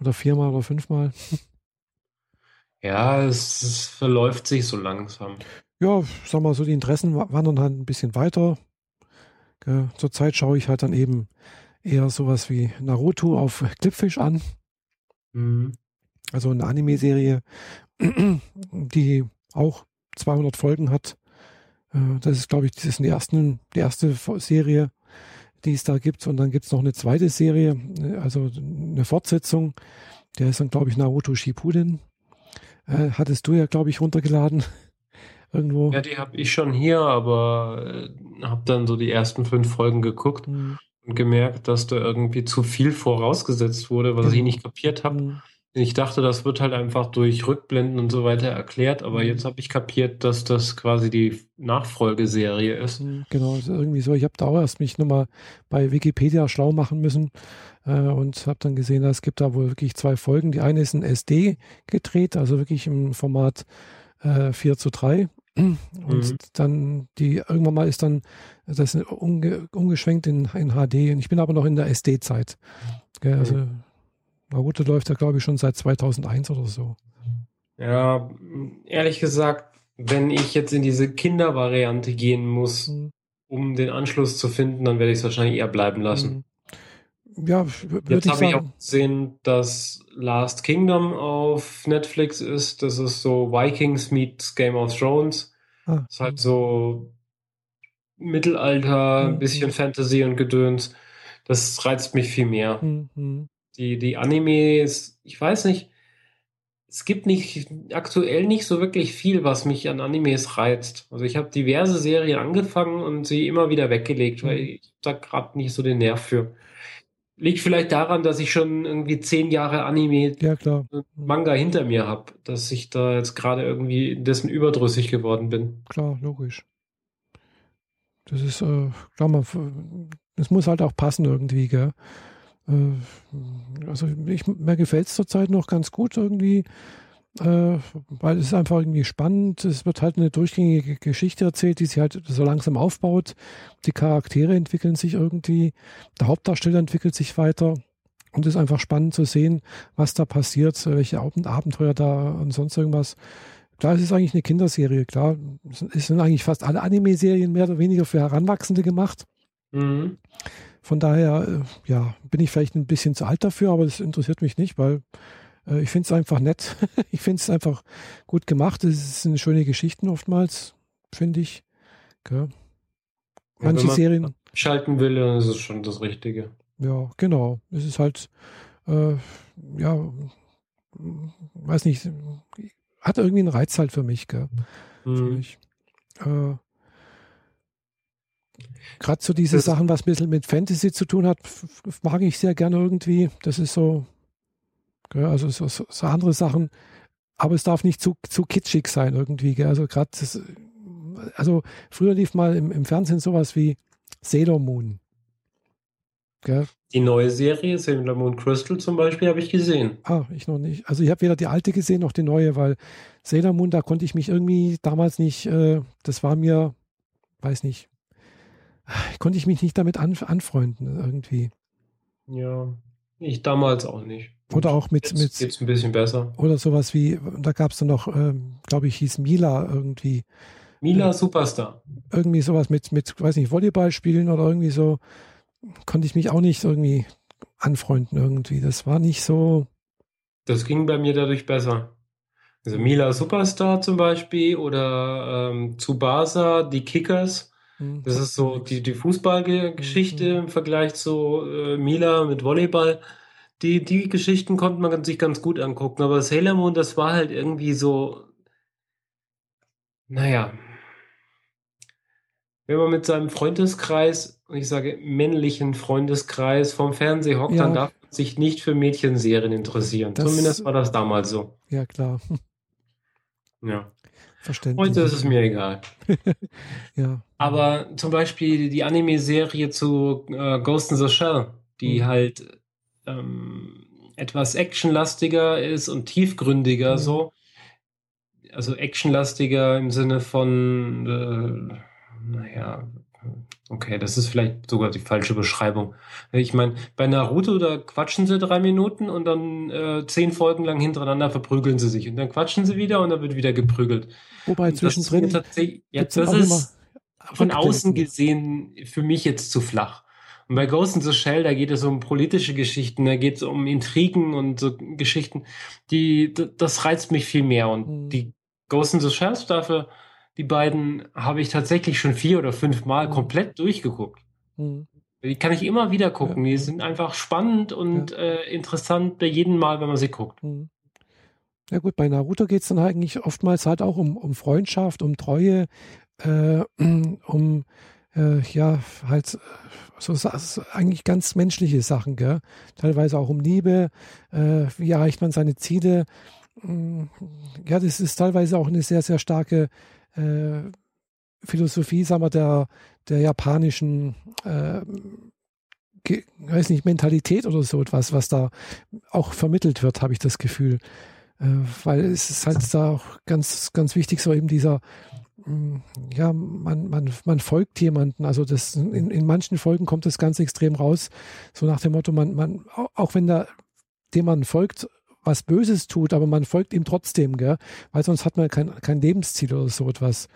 Speaker 2: oder viermal oder fünfmal. (laughs)
Speaker 1: Ja, es, es verläuft sich so langsam.
Speaker 2: Ja, sag mal so, die Interessen wandern halt ein bisschen weiter. Zurzeit schaue ich halt dann eben eher sowas wie Naruto auf Clipfish an. Mhm. Also eine Anime-Serie, (clears throat) die auch 200 Folgen hat. Äh, das ist, glaube ich, das ist die, ersten, die erste Serie, die es da gibt. Und dann gibt es noch eine zweite Serie, äh, also eine Fortsetzung. Der ist dann, glaube ich, Naruto Shippuden. Äh, hattest du ja, glaube ich, runtergeladen. (laughs) Irgendwo.
Speaker 1: Ja, die habe ich schon hier, aber äh, habe dann so die ersten fünf Folgen geguckt mhm. und gemerkt, dass da irgendwie zu viel vorausgesetzt wurde, was mhm. ich nicht kapiert habe. Mhm. Ich dachte, das wird halt einfach durch Rückblenden und so weiter erklärt, aber mhm. jetzt habe ich kapiert, dass das quasi die Nachfolgeserie ist. Mhm,
Speaker 2: genau, irgendwie so. Ich habe da auch erst mich nochmal bei Wikipedia schlau machen müssen äh, und habe dann gesehen, es gibt da wohl wirklich zwei Folgen. Die eine ist in SD gedreht, also wirklich im Format äh, 4 zu 3. Und mhm. dann die irgendwann mal ist dann das umge, umgeschwenkt in, in HD. Und ich bin aber noch in der SD-Zeit. Also mhm. Naruto läuft ja, glaube ich, schon seit 2001 oder so.
Speaker 1: Ja, ehrlich gesagt, wenn ich jetzt in diese Kindervariante gehen muss, mhm. um den Anschluss zu finden, dann werde ich es wahrscheinlich eher bleiben lassen.
Speaker 2: Mhm. Ja,
Speaker 1: jetzt habe ich auch gesehen, dass Last Kingdom auf Netflix ist. Das ist so Vikings meets Game of Thrones. Ah. Das ist halt so Mittelalter, ein mhm. bisschen Fantasy und Gedöns. Das reizt mich viel mehr. Mhm die, die Animes, ich weiß nicht, es gibt nicht aktuell nicht so wirklich viel, was mich an Animes reizt. Also ich habe diverse Serien angefangen und sie immer wieder weggelegt, weil mhm. ich da gerade nicht so den Nerv für. Liegt vielleicht daran, dass ich schon irgendwie zehn Jahre Anime
Speaker 2: ja, klar.
Speaker 1: Manga hinter mir habe, dass ich da jetzt gerade irgendwie dessen überdrüssig geworden bin.
Speaker 2: Klar, logisch. Das ist, äh, klar, man, das muss halt auch passen irgendwie, gell? Äh, also ich, mir gefällt es zurzeit noch ganz gut irgendwie, äh, weil es ist einfach irgendwie spannend. Es wird halt eine durchgängige Geschichte erzählt, die sich halt so langsam aufbaut. Die Charaktere entwickeln sich irgendwie, der Hauptdarsteller entwickelt sich weiter. Und es ist einfach spannend zu sehen, was da passiert, welche Abenteuer da und sonst irgendwas. Klar, es ist eigentlich eine Kinderserie, klar. Es sind eigentlich fast alle Anime-Serien mehr oder weniger für Heranwachsende gemacht. Mhm. Von daher, äh, ja, bin ich vielleicht ein bisschen zu alt dafür, aber das interessiert mich nicht, weil äh, ich finde es einfach nett. (laughs) ich finde es einfach gut gemacht. Es sind schöne Geschichten oftmals, finde ich. Okay.
Speaker 1: Manche ja, Serien. Schalten will, dann ist es schon das Richtige.
Speaker 2: Ja, genau. Es ist halt, äh, ja, weiß nicht, hat irgendwie einen Reiz halt für mich, gell? Mhm. Für mich. Äh, Gerade so diese das Sachen, was ein bisschen mit Fantasy zu tun hat, mag ich sehr gerne irgendwie. Das ist so, also so, so, andere Sachen. Aber es darf nicht zu, zu kitschig sein irgendwie. Gell? Also gerade, also früher lief mal im, im Fernsehen sowas wie Sailor Moon.
Speaker 1: Gell? Die neue Serie, Sailor Moon Crystal zum Beispiel, habe ich gesehen.
Speaker 2: Ah, ich noch nicht. Also ich habe weder die alte gesehen noch die neue, weil Sailor Moon, da konnte ich mich irgendwie damals nicht, äh, das war mir, weiß nicht, konnte ich mich nicht damit an, anfreunden irgendwie.
Speaker 1: Ja, ich damals auch nicht.
Speaker 2: Oder auch mit.
Speaker 1: Jetzt mit geht's ein bisschen besser.
Speaker 2: Oder sowas wie, da gab es dann noch, ähm, glaube ich, hieß Mila irgendwie.
Speaker 1: Mila äh, Superstar.
Speaker 2: Irgendwie sowas mit, mit, weiß nicht, Volleyball spielen oder irgendwie so. Konnte ich mich auch nicht irgendwie anfreunden irgendwie. Das war nicht so.
Speaker 1: Das ging bei mir dadurch besser. Also Mila Superstar zum Beispiel oder ähm, Tsubasa, die Kickers. Hm, das ist so die, die Fußballgeschichte hm, hm. im Vergleich zu äh, Mila mit Volleyball die, die Geschichten konnte man sich ganz gut angucken, aber Sailor Moon, das war halt irgendwie so, naja, wenn man mit seinem Freundeskreis, und ich sage männlichen Freundeskreis vom Fernseher hockt, ja. dann darf man sich nicht für Mädchenserien interessieren. Das, Zumindest war das damals so.
Speaker 2: Ja, klar.
Speaker 1: Ja.
Speaker 2: Verständlich.
Speaker 1: Heute ist es mir egal. (laughs)
Speaker 2: ja.
Speaker 1: Aber zum Beispiel die Anime-Serie zu äh, Ghost in the Shell, die mhm. halt ähm, etwas actionlastiger ist und tiefgründiger mhm. so. Also actionlastiger im Sinne von, äh, naja, okay, das ist vielleicht sogar die falsche Beschreibung. Ich meine, bei Naruto, da quatschen sie drei Minuten und dann äh, zehn Folgen lang hintereinander verprügeln sie sich. Und dann quatschen sie wieder und dann wird wieder geprügelt.
Speaker 2: Wobei zwischendrin.
Speaker 1: Das, ja, das ist von außen gesehen für mich jetzt zu flach. Und bei Ghost in the Shell, da geht es um politische Geschichten, da geht es um Intrigen und so Geschichten, die, das reizt mich viel mehr. Und mhm. die Ghost in the Shell Staffel, die beiden habe ich tatsächlich schon vier oder fünf Mal mhm. komplett durchgeguckt. Mhm. Die kann ich immer wieder gucken. Ja. Die sind einfach spannend und ja. äh, interessant bei jedem Mal, wenn man sie guckt. Mhm.
Speaker 2: Ja gut, bei Naruto geht es dann eigentlich oftmals halt auch um, um Freundschaft, um Treue, äh, (clears throat) um äh, ja, halt so eigentlich ganz menschliche Sachen, gell? Teilweise auch um Liebe, äh, wie erreicht man seine Ziele. Mm, ja, das ist teilweise auch eine sehr, sehr starke äh, Philosophie, sagen wir, der, der japanischen äh, weiß nicht, Mentalität oder so etwas, was da auch vermittelt wird, habe ich das Gefühl. Äh, weil es ist halt da auch ganz, ganz wichtig, so eben dieser ja, man, man, man folgt jemanden. Also das in, in manchen Folgen kommt das ganz extrem raus. So nach dem Motto, man, man, auch wenn da dem man folgt, was Böses tut, aber man folgt ihm trotzdem, gell? weil sonst hat man kein, kein Lebensziel oder so etwas,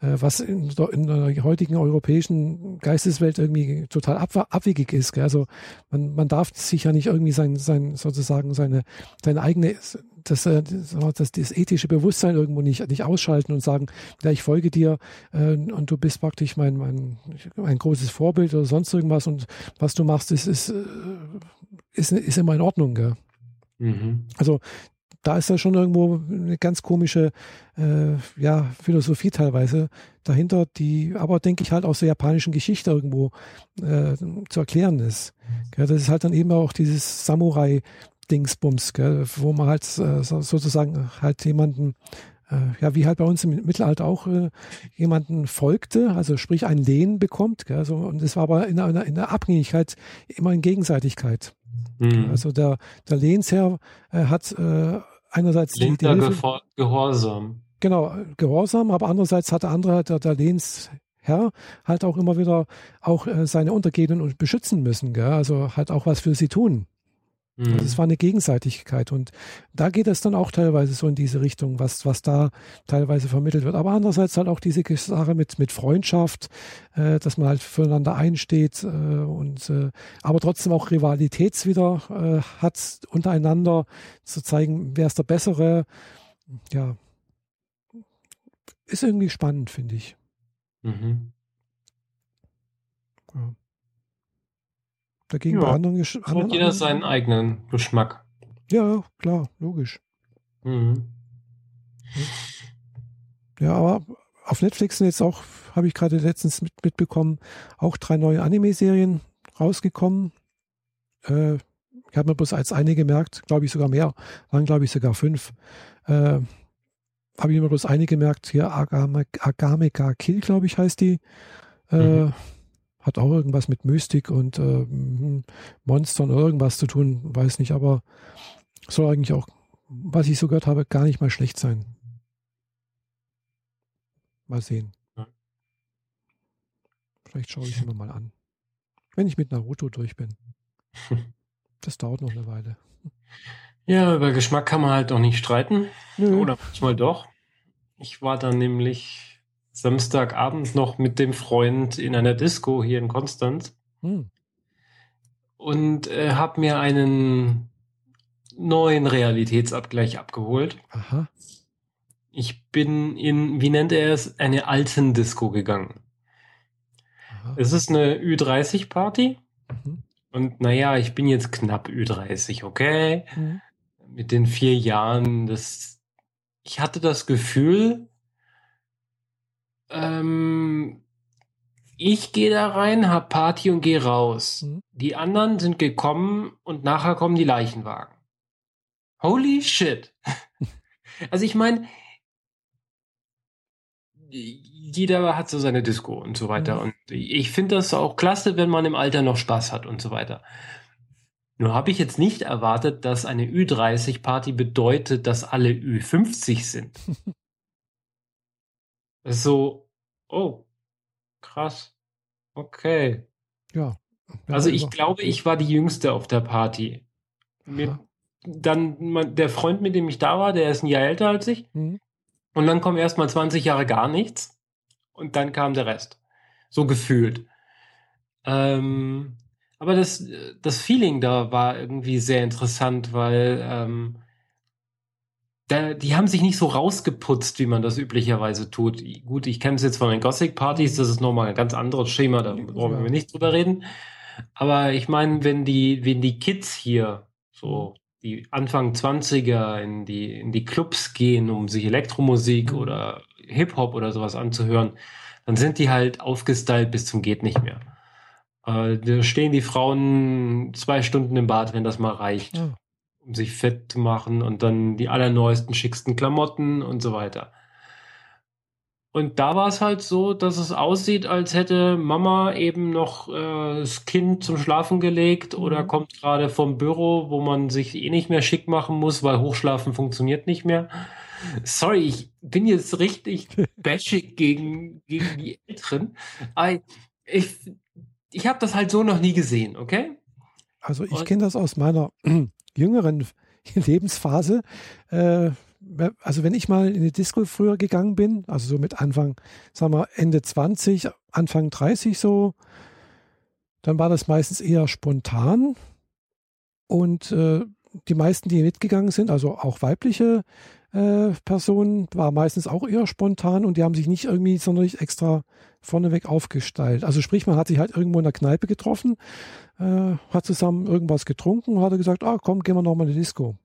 Speaker 2: äh, was in der, in der, heutigen europäischen Geisteswelt irgendwie total ab, abwegig ist. Gell? Also man, man darf sich ja nicht irgendwie sein, sein sozusagen seine, seine eigene das, äh, das, das ethische Bewusstsein irgendwo nicht, nicht ausschalten und sagen, ja, ich folge dir äh, und du bist praktisch mein, mein, ein großes Vorbild oder sonst irgendwas und was du machst, ist, ist, äh, ist, ist immer in Ordnung. Gell? Mhm. Also da ist da schon irgendwo eine ganz komische äh, ja, Philosophie teilweise dahinter, die aber, denke ich, halt aus der japanischen Geschichte irgendwo äh, zu erklären ist. Ja, das ist halt dann eben auch dieses Samurai-Dingsbums, wo man halt äh, sozusagen halt jemanden ja, wie halt bei uns im Mittelalter auch äh, jemanden folgte, also sprich ein Lehen bekommt. Gell, so, und es war aber in einer, in der Abhängigkeit immer in Gegenseitigkeit. Mhm. Also der, der Lehnsherr äh, hat äh, einerseits
Speaker 1: die, die Hilfe, Gehorsam.
Speaker 2: Genau, Gehorsam, aber andererseits hat der andere, der, der Lehnsherr, halt auch immer wieder auch äh, seine Untergebenen beschützen müssen, gell? also halt auch was für sie tun. Also mhm. es war eine Gegenseitigkeit und da geht es dann auch teilweise so in diese Richtung, was, was da teilweise vermittelt wird. Aber andererseits halt auch diese Sache mit, mit Freundschaft, äh, dass man halt füreinander einsteht äh, und äh, aber trotzdem auch Rivalitäts wieder äh, hat untereinander, zu zeigen, wer ist der Bessere. Ja, ist irgendwie spannend, finde ich. Mhm. Dagegen ja, bei anderen,
Speaker 1: anderen hat jeder seinen eigenen Geschmack.
Speaker 2: Ja, klar, logisch. Mhm. Ja, aber auf Netflix sind jetzt auch, habe ich gerade letztens mit, mitbekommen, auch drei neue Anime-Serien rausgekommen. Äh, ich habe mir bloß als eine gemerkt, glaube ich sogar mehr, waren glaube ich sogar fünf. Äh, habe ich mir bloß eine gemerkt, hier Agame, Agameka Kill, glaube ich, heißt die. Äh, mhm. Hat auch irgendwas mit Mystik und äh, Monstern oder irgendwas zu tun, weiß nicht, aber soll eigentlich auch, was ich so gehört habe, gar nicht mal schlecht sein. Mal sehen. Vielleicht schaue ich sie mir mal an. Wenn ich mit Naruto durch bin. (laughs) Das dauert noch eine Weile.
Speaker 1: Ja, über Geschmack kann man halt auch nicht streiten. Nö. Oder manchmal doch. Ich war dann nämlich Samstagabend noch mit dem Freund in einer Disco hier in Konstanz. Hm. Und äh, habe mir einen neuen Realitätsabgleich abgeholt. Aha. Ich bin in, wie nennt er es, eine alten Disco gegangen. Aha. Es ist eine Ü30-Party. Mhm. Und naja, ich bin jetzt knapp Ü30, okay? Mhm. Mit den vier Jahren, das, ich hatte das Gefühl, ähm, ich gehe da rein, hab Party und gehe raus. Mhm. Die anderen sind gekommen und nachher kommen die Leichenwagen. Holy shit. (laughs) also ich meine, jeder hat so seine Disco und so weiter. Mhm. Und ich finde das auch klasse, wenn man im Alter noch Spaß hat und so weiter. Nur habe ich jetzt nicht erwartet, dass eine Ü30-Party bedeutet, dass alle Ü50 sind. (laughs) so, oh, krass. Okay.
Speaker 2: Ja.
Speaker 1: Also ich glaube, ich war die Jüngste auf der Party. Mit, dann der Freund, mit dem ich da war, der ist ein Jahr älter als ich. Mhm. Und dann kommen erst mal 20 Jahre gar nichts. Und dann kam der Rest. So gefühlt. Ähm, aber das, das Feeling da war irgendwie sehr interessant, weil ähm, da, die haben sich nicht so rausgeputzt, wie man das üblicherweise tut. Gut, ich kenne es jetzt von den Gothic-Partys, das ist nochmal ein ganz anderes Schema, da brauchen wir nicht drüber reden. Aber ich meine, wenn die, wenn die Kids hier so die Anfang 20er in die, in die Clubs gehen, um sich Elektromusik mhm. oder Hip-Hop oder sowas anzuhören, dann sind die halt aufgestylt bis zum geht nicht mehr. Äh, da stehen die Frauen zwei Stunden im Bad, wenn das mal reicht, ja. Um sich fett zu machen und dann die allerneuesten, schicksten Klamotten und so weiter. Und da war es halt so, dass es aussieht, als hätte Mama eben noch äh, das Kind zum Schlafen gelegt oder mhm. kommt gerade vom Büro, wo man sich eh nicht mehr schick machen muss, weil Hochschlafen funktioniert nicht mehr. Sorry, ich bin jetzt richtig (laughs) bashig gegen, gegen die Älteren. Aber ich, ich habe das halt so noch nie gesehen, okay?
Speaker 2: Also ich kenne das aus meiner jüngeren (laughs) Lebensphase. Äh, also wenn ich mal in die Disco früher gegangen bin, also so mit Anfang, sagen wir Ende 20, Anfang 30 so, dann war das meistens eher spontan. Und äh, die meisten, die mitgegangen sind, also auch weibliche äh, Personen, war meistens auch eher spontan und die haben sich nicht irgendwie sonderlich extra vorneweg aufgestellt. Also sprich, man hat sich halt irgendwo in der Kneipe getroffen, äh, hat zusammen irgendwas getrunken und hat gesagt, ah komm, gehen wir nochmal in die Disco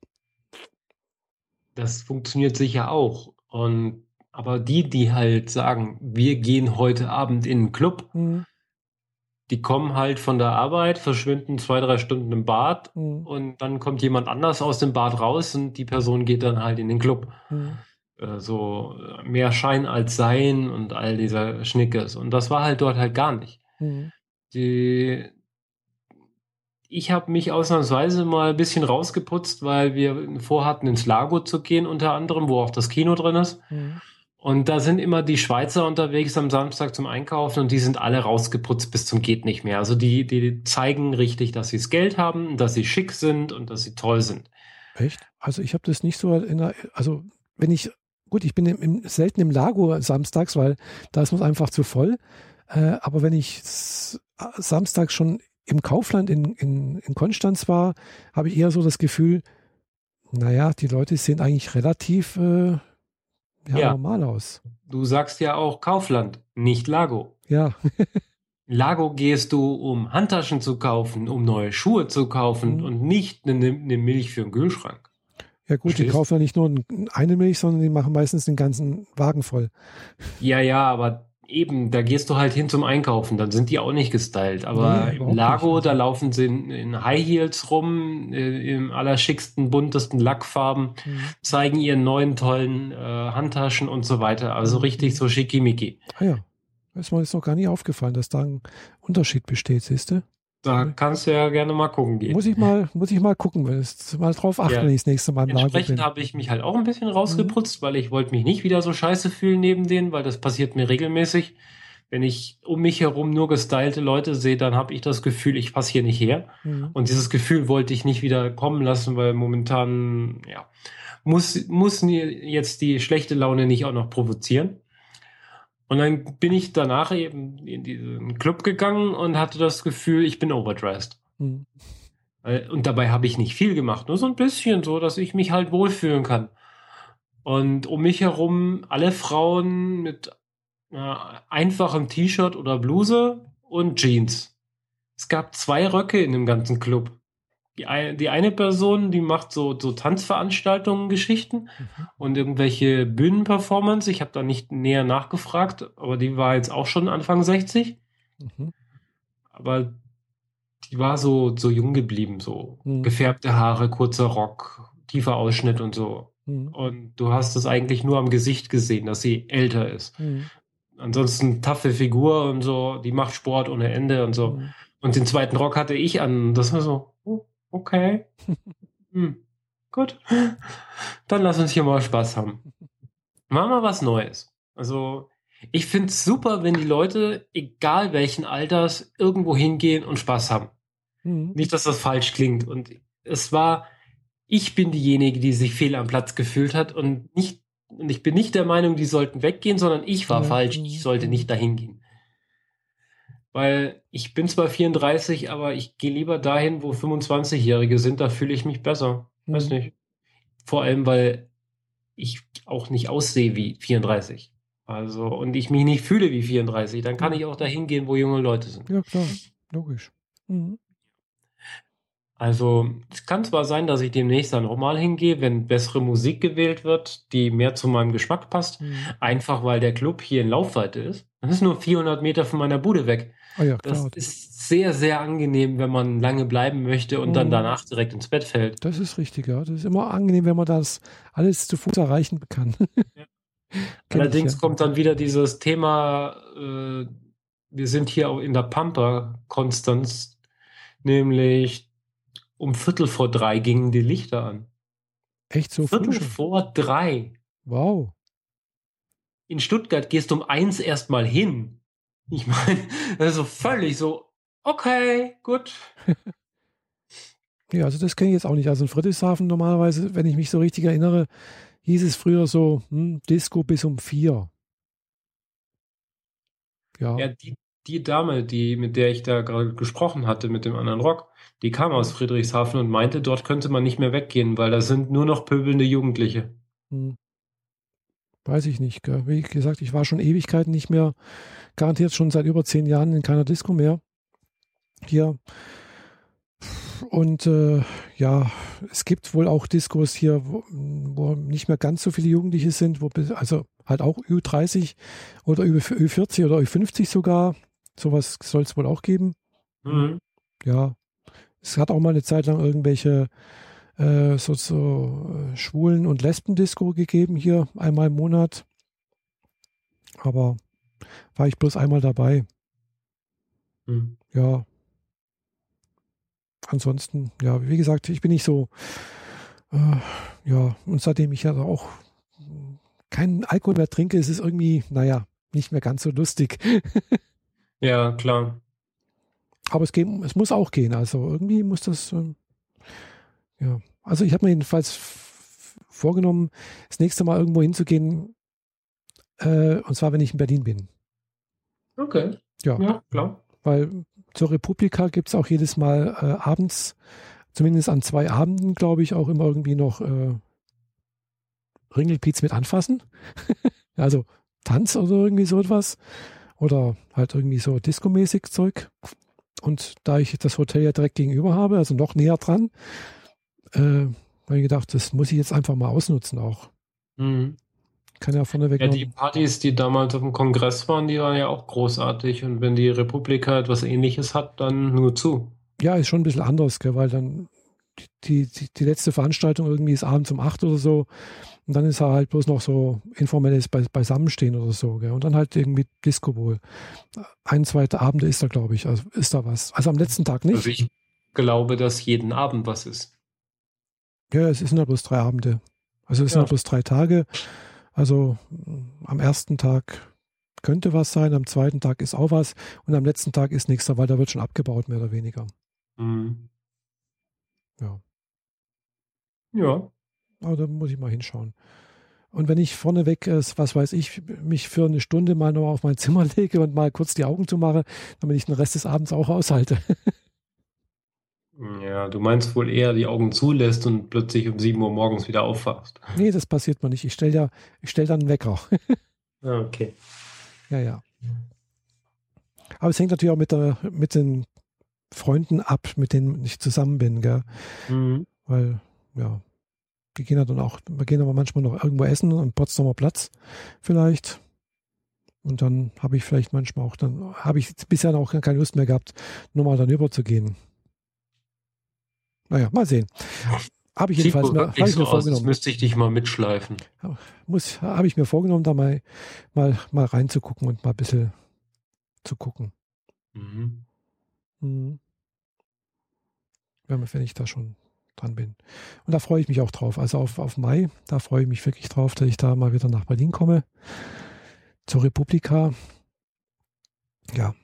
Speaker 1: das funktioniert sicher auch. Und aber die, die halt sagen, wir gehen heute Abend in den Club, mhm. Die kommen halt von der Arbeit, verschwinden zwei, drei Stunden im Bad mhm. und dann kommt jemand anders aus dem Bad raus und die Person geht dann halt in den Club. Mhm. Äh, so mehr Schein als Sein und all dieser Schnickes. Und das war halt dort halt gar nicht. Mhm. Die, ich habe mich ausnahmsweise mal ein bisschen rausgeputzt, weil wir vorhatten, ins Lago zu gehen, unter anderem, wo auch das Kino drin ist. Und da sind immer die Schweizer unterwegs am Samstag zum Einkaufen und die sind alle rausgeputzt bis zum geht nicht mehr. Also die, die zeigen richtig, dass sie das Geld haben, dass sie schick sind und dass sie toll sind.
Speaker 2: Echt? Also ich habe das nicht so in der, also wenn ich, gut, ich bin im, im, selten im Lago samstags, weil da ist es einfach zu voll. Äh, aber wenn ich samstags schon im Kaufland in, in, in Konstanz war, habe ich eher so das Gefühl, naja, die Leute sehen eigentlich relativ äh, ja, ja, normal aus.
Speaker 1: Du sagst ja auch Kaufland, nicht Lago.
Speaker 2: Ja. (laughs)
Speaker 1: Lago gehst du, um Handtaschen zu kaufen, um neue Schuhe zu kaufen mhm. und nicht eine, eine Milch für einen Kühlschrank.
Speaker 2: Ja gut, Verstehst? die kaufen ja nicht nur eine Milch, sondern die machen meistens den ganzen Wagen voll.
Speaker 1: Ja, ja, aber eben, da gehst du halt hin zum Einkaufen, dann sind die auch nicht gestylt. Aber nee, im Lago, nicht. da laufen sie in, in, High Heels rum, äh, im allerschicksten, buntesten Lackfarben, mhm. zeigen ihren neuen tollen äh, Handtaschen und so weiter. Also richtig so schickimicki.
Speaker 2: Ah ja, ist mir jetzt noch gar nicht aufgefallen, dass da ein Unterschied besteht, siehst du?
Speaker 1: Da kannst du ja gerne mal gucken gehen.
Speaker 2: Muss ich mal, muss ich mal gucken, weil es mal drauf achten, ja. wenn ich das nächste Mal
Speaker 1: im Entsprechend habe ich mich halt auch ein bisschen rausgeputzt, mhm. weil ich wollte mich nicht wieder so scheiße fühlen neben denen, weil das passiert mir regelmäßig. Wenn ich um mich herum nur gestylte Leute sehe, dann habe ich das Gefühl, ich passe hier nicht her. Mhm. Und dieses Gefühl wollte ich nicht wieder kommen lassen, weil momentan, ja, muss, muss jetzt die schlechte Laune nicht auch noch provozieren. Und dann bin ich danach eben in diesen Club gegangen und hatte das Gefühl, ich bin overdressed. Mhm. Und dabei habe ich nicht viel gemacht, nur so ein bisschen, so dass ich mich halt wohlfühlen kann. Und um mich herum alle Frauen mit äh, einfachem T-Shirt oder Bluse und Jeans. Es gab zwei Röcke in dem ganzen Club. Die, ein, die eine Person, die macht so, so Tanzveranstaltungen, Geschichten mhm. und irgendwelche Bühnenperformance. Ich habe da nicht näher nachgefragt, aber die war jetzt auch schon Anfang 60. Mhm. Aber die war so, so jung geblieben, so mhm. gefärbte Haare, kurzer Rock, tiefer Ausschnitt und so. Mhm. Und du hast es eigentlich nur am Gesicht gesehen, dass sie älter ist. Mhm. Ansonsten taffe Figur und so, die macht Sport ohne Ende und so. Mhm. Und den zweiten Rock hatte ich an. Das war so, Okay. Hm. Gut. Dann lass uns hier mal Spaß haben. Machen wir was Neues. Also, ich finde es super, wenn die Leute, egal welchen Alters, irgendwo hingehen und Spaß haben. Mhm. Nicht, dass das falsch klingt. Und es war, ich bin diejenige, die sich fehl am Platz gefühlt hat und nicht, und ich bin nicht der Meinung, die sollten weggehen, sondern ich war ja. falsch. Ich sollte nicht dahin gehen. Weil ich bin zwar 34, aber ich gehe lieber dahin, wo 25-Jährige sind, da fühle ich mich besser. Mhm. Weiß nicht. Vor allem, weil ich auch nicht aussehe wie 34. Also, und ich mich nicht fühle wie 34, dann kann ich auch dahin gehen, wo junge Leute sind.
Speaker 2: Ja, klar, logisch. Mhm.
Speaker 1: Also, es kann zwar sein, dass ich demnächst dann auch mal hingehe, wenn bessere Musik gewählt wird, die mehr zu meinem Geschmack passt. Mhm. Einfach weil der Club hier in Laufweite ist. Das ist nur 400 Meter von meiner Bude weg. Oh ja, das ist sehr, sehr angenehm, wenn man lange bleiben möchte und oh. dann danach direkt ins Bett fällt.
Speaker 2: Das ist richtig, ja. Das ist immer angenehm, wenn man das alles zu Fuß erreichen kann. (laughs)
Speaker 1: Ja. Allerdings ich, ja. kommt dann wieder dieses Thema, äh, wir sind hier auch in der Pampa, Konstanz, nämlich um Viertel vor drei gingen die Lichter an.
Speaker 2: Echt so
Speaker 1: Viertel vor drei.
Speaker 2: Wow.
Speaker 1: In Stuttgart gehst du um eins erstmal hin. Ich meine, (laughs) also völlig so, okay, gut.
Speaker 2: ja, also das kenne ich jetzt auch nicht. Also in Friedrichshafen normalerweise, wenn ich mich so richtig erinnere, hieß es früher so, hm, Disco bis um vier.
Speaker 1: Ja. ja die, die Dame, die, mit der ich da gerade gesprochen hatte, mit dem anderen Rock, die kam aus Friedrichshafen und meinte, dort könnte man nicht mehr weggehen, weil da sind nur noch pöbelnde Jugendliche. Hm.
Speaker 2: Weiß ich nicht. Gell? Wie gesagt, ich war schon Ewigkeiten nicht mehr, garantiert schon seit über zehn Jahren in keiner Disco mehr. Hier. Und äh, ja, es gibt wohl auch Diskos hier, wo, wo, nicht mehr ganz so viele Jugendliche sind, wo, also halt auch Ü30 oder Ü40 oder Ü50 sogar. Sowas soll es wohl auch geben. Mhm. Ja, es hat auch mal eine Zeit lang irgendwelche äh, so, so äh, Schwulen- und Lesben-Disco gegeben hier einmal im Monat. Aber war ich bloß einmal dabei. Mhm. Ja. Ansonsten, ja, wie gesagt, ich bin nicht so, äh, ja, und seitdem ich ja auch keinen Alkohol mehr trinke, ist es irgendwie, naja, nicht mehr ganz so lustig.
Speaker 1: ja, klar.
Speaker 2: Aber es, geht, es muss auch gehen. Also irgendwie muss das, äh, ja, also ich habe mir jedenfalls vorgenommen, das nächste Mal irgendwo hinzugehen, äh, und zwar, wenn ich in Berlin bin.
Speaker 1: Okay.
Speaker 2: Ja, ja klar. Weil zur Republika gibt es auch jedes Mal äh, abends, zumindest an zwei Abenden, glaube ich, auch immer irgendwie noch äh, Ringelpiez mit anfassen. (laughs) also Tanz oder irgendwie so etwas. Oder halt irgendwie so Disco-mäßig Zeug. Und da ich das Hotel ja direkt gegenüber habe, also noch näher dran, äh, habe ich gedacht, das muss ich jetzt einfach mal ausnutzen auch. Mhm. Kann ja vorneweg.
Speaker 1: Ja, die Partys, die damals auf dem Kongress waren, die waren ja auch großartig. Und wenn die Republika etwas ähnliches hat, dann nur zu.
Speaker 2: Ja, ist schon ein bisschen anders, gell, weil dann die, die, die letzte Veranstaltung irgendwie ist abends um acht oder so. Und dann ist halt bloß noch so informelles Be Beisammenstehen oder so. Gell? Und dann halt irgendwie Disco wohl. Ein, zweiter Abend ist da, glaube ich. Also ist da was. Also am letzten Tag nicht. Also
Speaker 1: ich glaube, dass jeden Abend was ist.
Speaker 2: Ja, es sind ja bloß drei Abende. Also es sind ja bloß drei Tage. Also am ersten Tag könnte was sein, am zweiten Tag ist auch was und am letzten Tag ist nichts, weil da wird schon abgebaut, mehr oder weniger. Mhm. Ja. Ja. Aber da muss ich mal hinschauen. Und wenn ich vorneweg, was weiß ich, mich für eine Stunde mal noch auf mein Zimmer (laughs) lege und mal kurz die Augen zumache, damit ich den Rest des Abends auch aushalte. (laughs)
Speaker 1: Ja, du meinst wohl eher die Augen zulässt und plötzlich um 7 Uhr morgens wieder aufwachst.
Speaker 2: Nee, das passiert mir nicht. Ich stelle ja, ich stelle dann einen Wecker.
Speaker 1: ah, okay.
Speaker 2: Ja, ja. Aber es hängt natürlich auch mit, der, mit den Freunden ab, mit denen ich zusammen bin, gell? Mhm. Weil, ja, die gehen ja dann auch, wir gehen aber manchmal noch irgendwo essen am Potsdamer Platz vielleicht. Und dann habe ich vielleicht manchmal auch, dann habe ich bisher auch keine Lust mehr gehabt, nochmal dann über zu gehen. Naja, mal sehen. Habe ich jedenfalls mir,
Speaker 1: hab ich mir vorgenommen. Aus, müsste ich dich mal mitschleifen.
Speaker 2: Muss, habe ich mir vorgenommen, da mal, mal, mal reinzugucken und mal ein bisschen zu gucken. Mhm. Mhm. Wenn, wenn ich da schon dran bin. Und da freue ich mich auch drauf. Also auf, auf Mai, da freue ich mich wirklich drauf, dass ich da mal wieder nach Berlin komme. Zur Republika. Ja.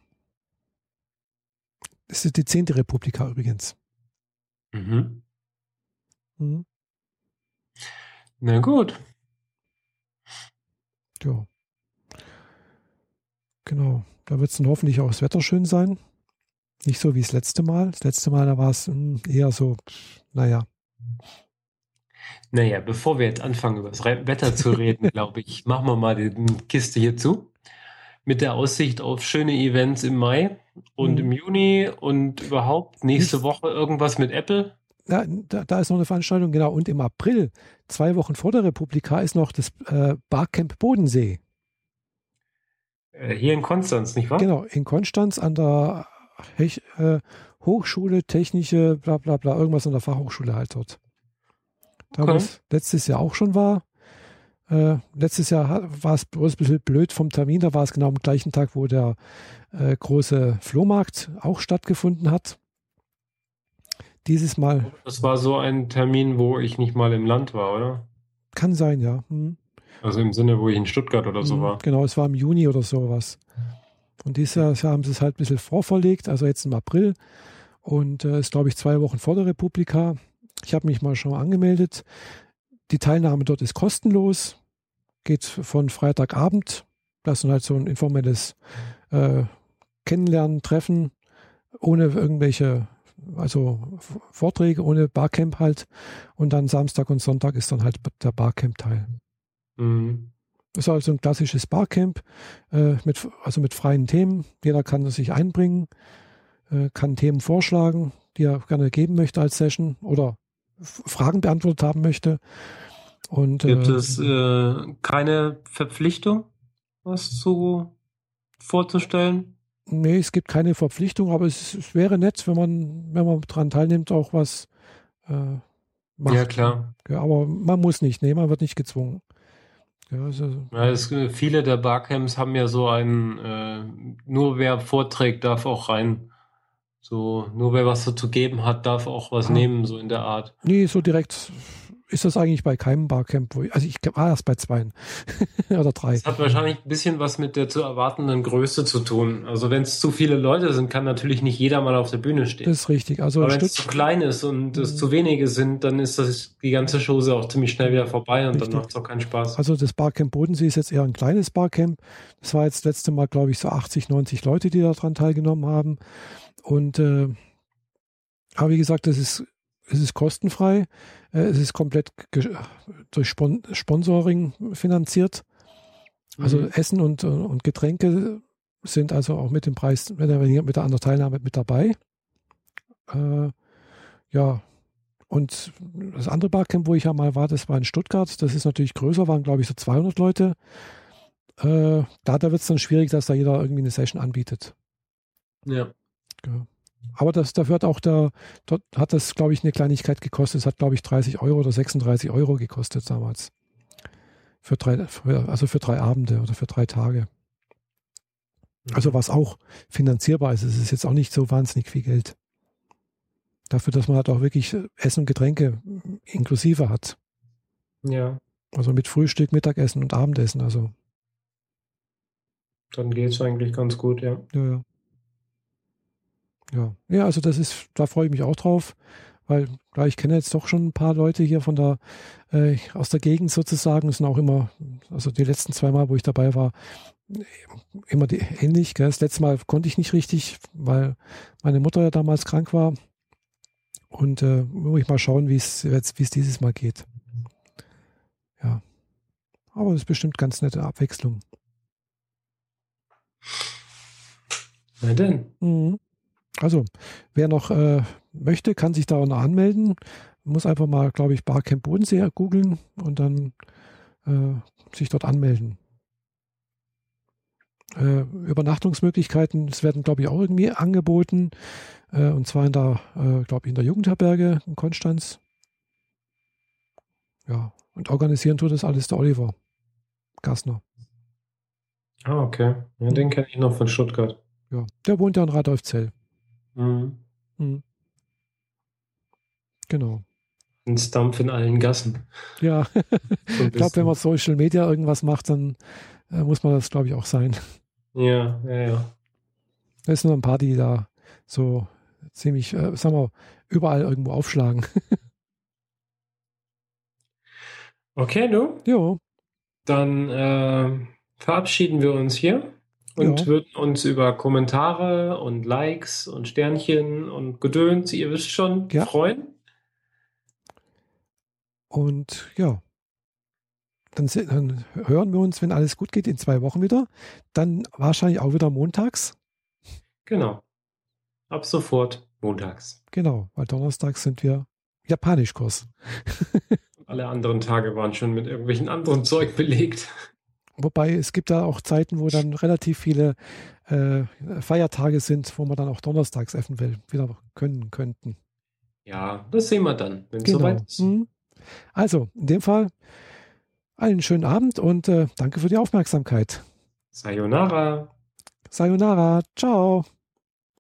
Speaker 2: Es ist die zehnte Republika übrigens. Mhm.
Speaker 1: Mhm. Na gut.
Speaker 2: Ja. Genau. Da wird es dann hoffentlich auch das Wetter schön sein. Nicht so wie das letzte Mal. Das letzte Mal, da war es hm, eher so, naja.
Speaker 1: Naja, bevor wir jetzt anfangen, über das Wetter zu reden, (laughs) glaube ich, machen wir mal die Kiste hier zu. Mit der Aussicht auf schöne Events im Mai und mhm. im Juni und überhaupt nächste Woche irgendwas mit Apple
Speaker 2: ja, da, da, ist noch eine Veranstaltung, genau. Und im April, zwei Wochen vor der Republika, ist noch das äh, Barcamp Bodensee.
Speaker 1: Äh, hier in Konstanz, nicht wahr?
Speaker 2: Genau, in Konstanz an der Hech, äh, Hochschule, technische, bla bla bla, irgendwas an der Fachhochschule halt dort. Da okay. es letztes Jahr auch schon war. Äh, letztes Jahr war es bloß ein bisschen blöd vom Termin, da war es genau am gleichen Tag, wo der äh, große Flohmarkt auch stattgefunden hat dieses Mal.
Speaker 1: Das war so ein Termin, wo ich nicht mal im Land war, oder?
Speaker 2: Kann sein, ja. Hm.
Speaker 1: Also im Sinne, wo ich in Stuttgart oder so hm, war.
Speaker 2: Genau, es war im Juni oder sowas. Und dieses Jahr haben sie es halt ein bisschen vorverlegt, also jetzt im April. Und es äh, ist, glaube ich, zwei Wochen vor der Republika. Ich habe mich mal schon angemeldet. Die Teilnahme dort ist kostenlos. Geht von Freitagabend. Das ist halt so ein informelles äh, Kennenlernen, Treffen, ohne irgendwelche also Vorträge ohne Barcamp halt. Und dann Samstag und Sonntag ist dann halt der Barcamp-Teil. Mhm. Das ist also ein klassisches Barcamp, äh, mit, also mit freien Themen. Jeder kann sich einbringen, äh, kann Themen vorschlagen, die er gerne geben möchte als Session oder Fragen beantwortet haben möchte. Und,
Speaker 1: Gibt äh, es äh, keine Verpflichtung, was zu vorzustellen?
Speaker 2: Nee, es gibt keine Verpflichtung, aber es, es, wäre nett, wenn man, wenn man daran teilnimmt, auch was
Speaker 1: äh, macht. Ja, klar.
Speaker 2: Ja, aber man muss nicht, nee, man wird nicht gezwungen.
Speaker 1: Ja, also, ja, es, viele der Barcamps haben ja so einen, äh, nur wer vorträgt, darf auch rein. So, nur wer was dazu geben hat, darf auch was ah. nehmen, so in der Art.
Speaker 2: Nee, so direkt ist das eigentlich bei keinem Barcamp, wo ich, also ich war erst bei zwei (laughs) oder drei.
Speaker 1: Das hat wahrscheinlich ein bisschen was mit der zu erwartenden Größe zu tun. Also wenn es zu viele Leute sind, kann natürlich nicht jeder mal auf der Bühne stehen.
Speaker 2: Das ist richtig. Also
Speaker 1: wenn es zu klein ist und es mhm. zu wenige sind, dann ist das die ganze Chose auch ziemlich schnell wieder vorbei und richtig. dann macht es auch keinen Spaß.
Speaker 2: Also das Barcamp Bodensee ist jetzt eher ein kleines Barcamp. Das war jetzt das letzte Mal, glaube ich, so 80, 90 Leute, die daran teilgenommen haben. Und äh, aber wie gesagt, das ist es ist kostenfrei, äh, es ist komplett durch Sponsoring finanziert. Also mhm. Essen und, und Getränke sind also auch mit dem Preis, mit der, mit der anderen Teilnahme mit dabei. Äh, ja, Und das andere Barcamp, wo ich ja mal war, das war in Stuttgart. Das ist natürlich größer, waren glaube ich so 200 Leute. Äh, da da wird es dann schwierig, dass da jeder irgendwie eine Session anbietet.
Speaker 1: Ja.
Speaker 2: ja. Aber das, dafür hat auch der, dort hat das, glaube ich, eine Kleinigkeit gekostet. Es hat, glaube ich, 30 Euro oder 36 Euro gekostet damals. Für drei, für, also für drei Abende oder für drei Tage. Also mhm. was auch finanzierbar ist. Es ist jetzt auch nicht so wahnsinnig viel Geld. Dafür, dass man halt auch wirklich Essen und Getränke inklusive hat.
Speaker 1: Ja.
Speaker 2: Also mit Frühstück, Mittagessen und Abendessen. Also.
Speaker 1: Dann geht es eigentlich ganz gut, ja.
Speaker 2: Ja, ja. Ja, ja, also das ist, da freue ich mich auch drauf, weil klar, ich kenne jetzt doch schon ein paar Leute hier von der, äh, aus der Gegend sozusagen. Das sind auch immer, also die letzten zwei Mal, wo ich dabei war, immer die, ähnlich. Gell? Das letzte Mal konnte ich nicht richtig, weil meine Mutter ja damals krank war. Und äh, muss ich mal schauen, wie es wie es dieses Mal geht. Ja. Aber das ist bestimmt ganz nette Abwechslung.
Speaker 1: Na denn.
Speaker 2: Mhm. Also, wer noch äh, möchte, kann sich da noch anmelden. Muss einfach mal, glaube ich, Barcamp Bodensee googeln und dann äh, sich dort anmelden. Äh, Übernachtungsmöglichkeiten, es werden, glaube ich, auch irgendwie angeboten. Äh, und zwar in der, äh, glaube ich, in der Jugendherberge in Konstanz. Ja, und organisieren tut das alles der Oliver Gassner.
Speaker 1: Ah, okay. Ja, den kenne ich noch von Stuttgart.
Speaker 2: Ja, der wohnt ja in Radolfzell.
Speaker 1: Mhm.
Speaker 2: Mhm. Genau.
Speaker 1: Ein Stumpf in allen Gassen.
Speaker 2: Ja, ich glaube, wenn man Social Media irgendwas macht, dann äh, muss man das, glaube ich, auch sein.
Speaker 1: Ja, ja, ja.
Speaker 2: Es sind nur ein paar, die da so ziemlich, äh, sagen wir, überall irgendwo aufschlagen. (laughs)
Speaker 1: okay, du?
Speaker 2: Jo.
Speaker 1: Dann äh, verabschieden wir uns hier und ja. würden uns über Kommentare und Likes und Sternchen und Gedöns, ihr wisst schon, ja. freuen.
Speaker 2: Und ja, dann, dann, hören wir uns, wenn alles gut geht, in zwei Wochen wieder. Dann wahrscheinlich auch wieder montags.
Speaker 1: Genau. Ab sofort montags.
Speaker 2: Genau, weil donnerstags sind wir Japanischkurs. (laughs)
Speaker 1: Alle anderen Tage waren schon mit irgendwelchen anderen Zeug belegt.
Speaker 2: Wobei es gibt da auch Zeiten, wo dann relativ viele äh, Feiertage sind, wo man dann auch donnerstags eventuell wieder können könnten.
Speaker 1: Ja, das sehen wir dann, wenn es
Speaker 2: genau.
Speaker 1: soweit ist.
Speaker 2: Mhm. Also, in dem Fall einen schönen Abend und äh, danke für die Aufmerksamkeit.
Speaker 1: Sayonara.
Speaker 2: Sayonara. Ciao.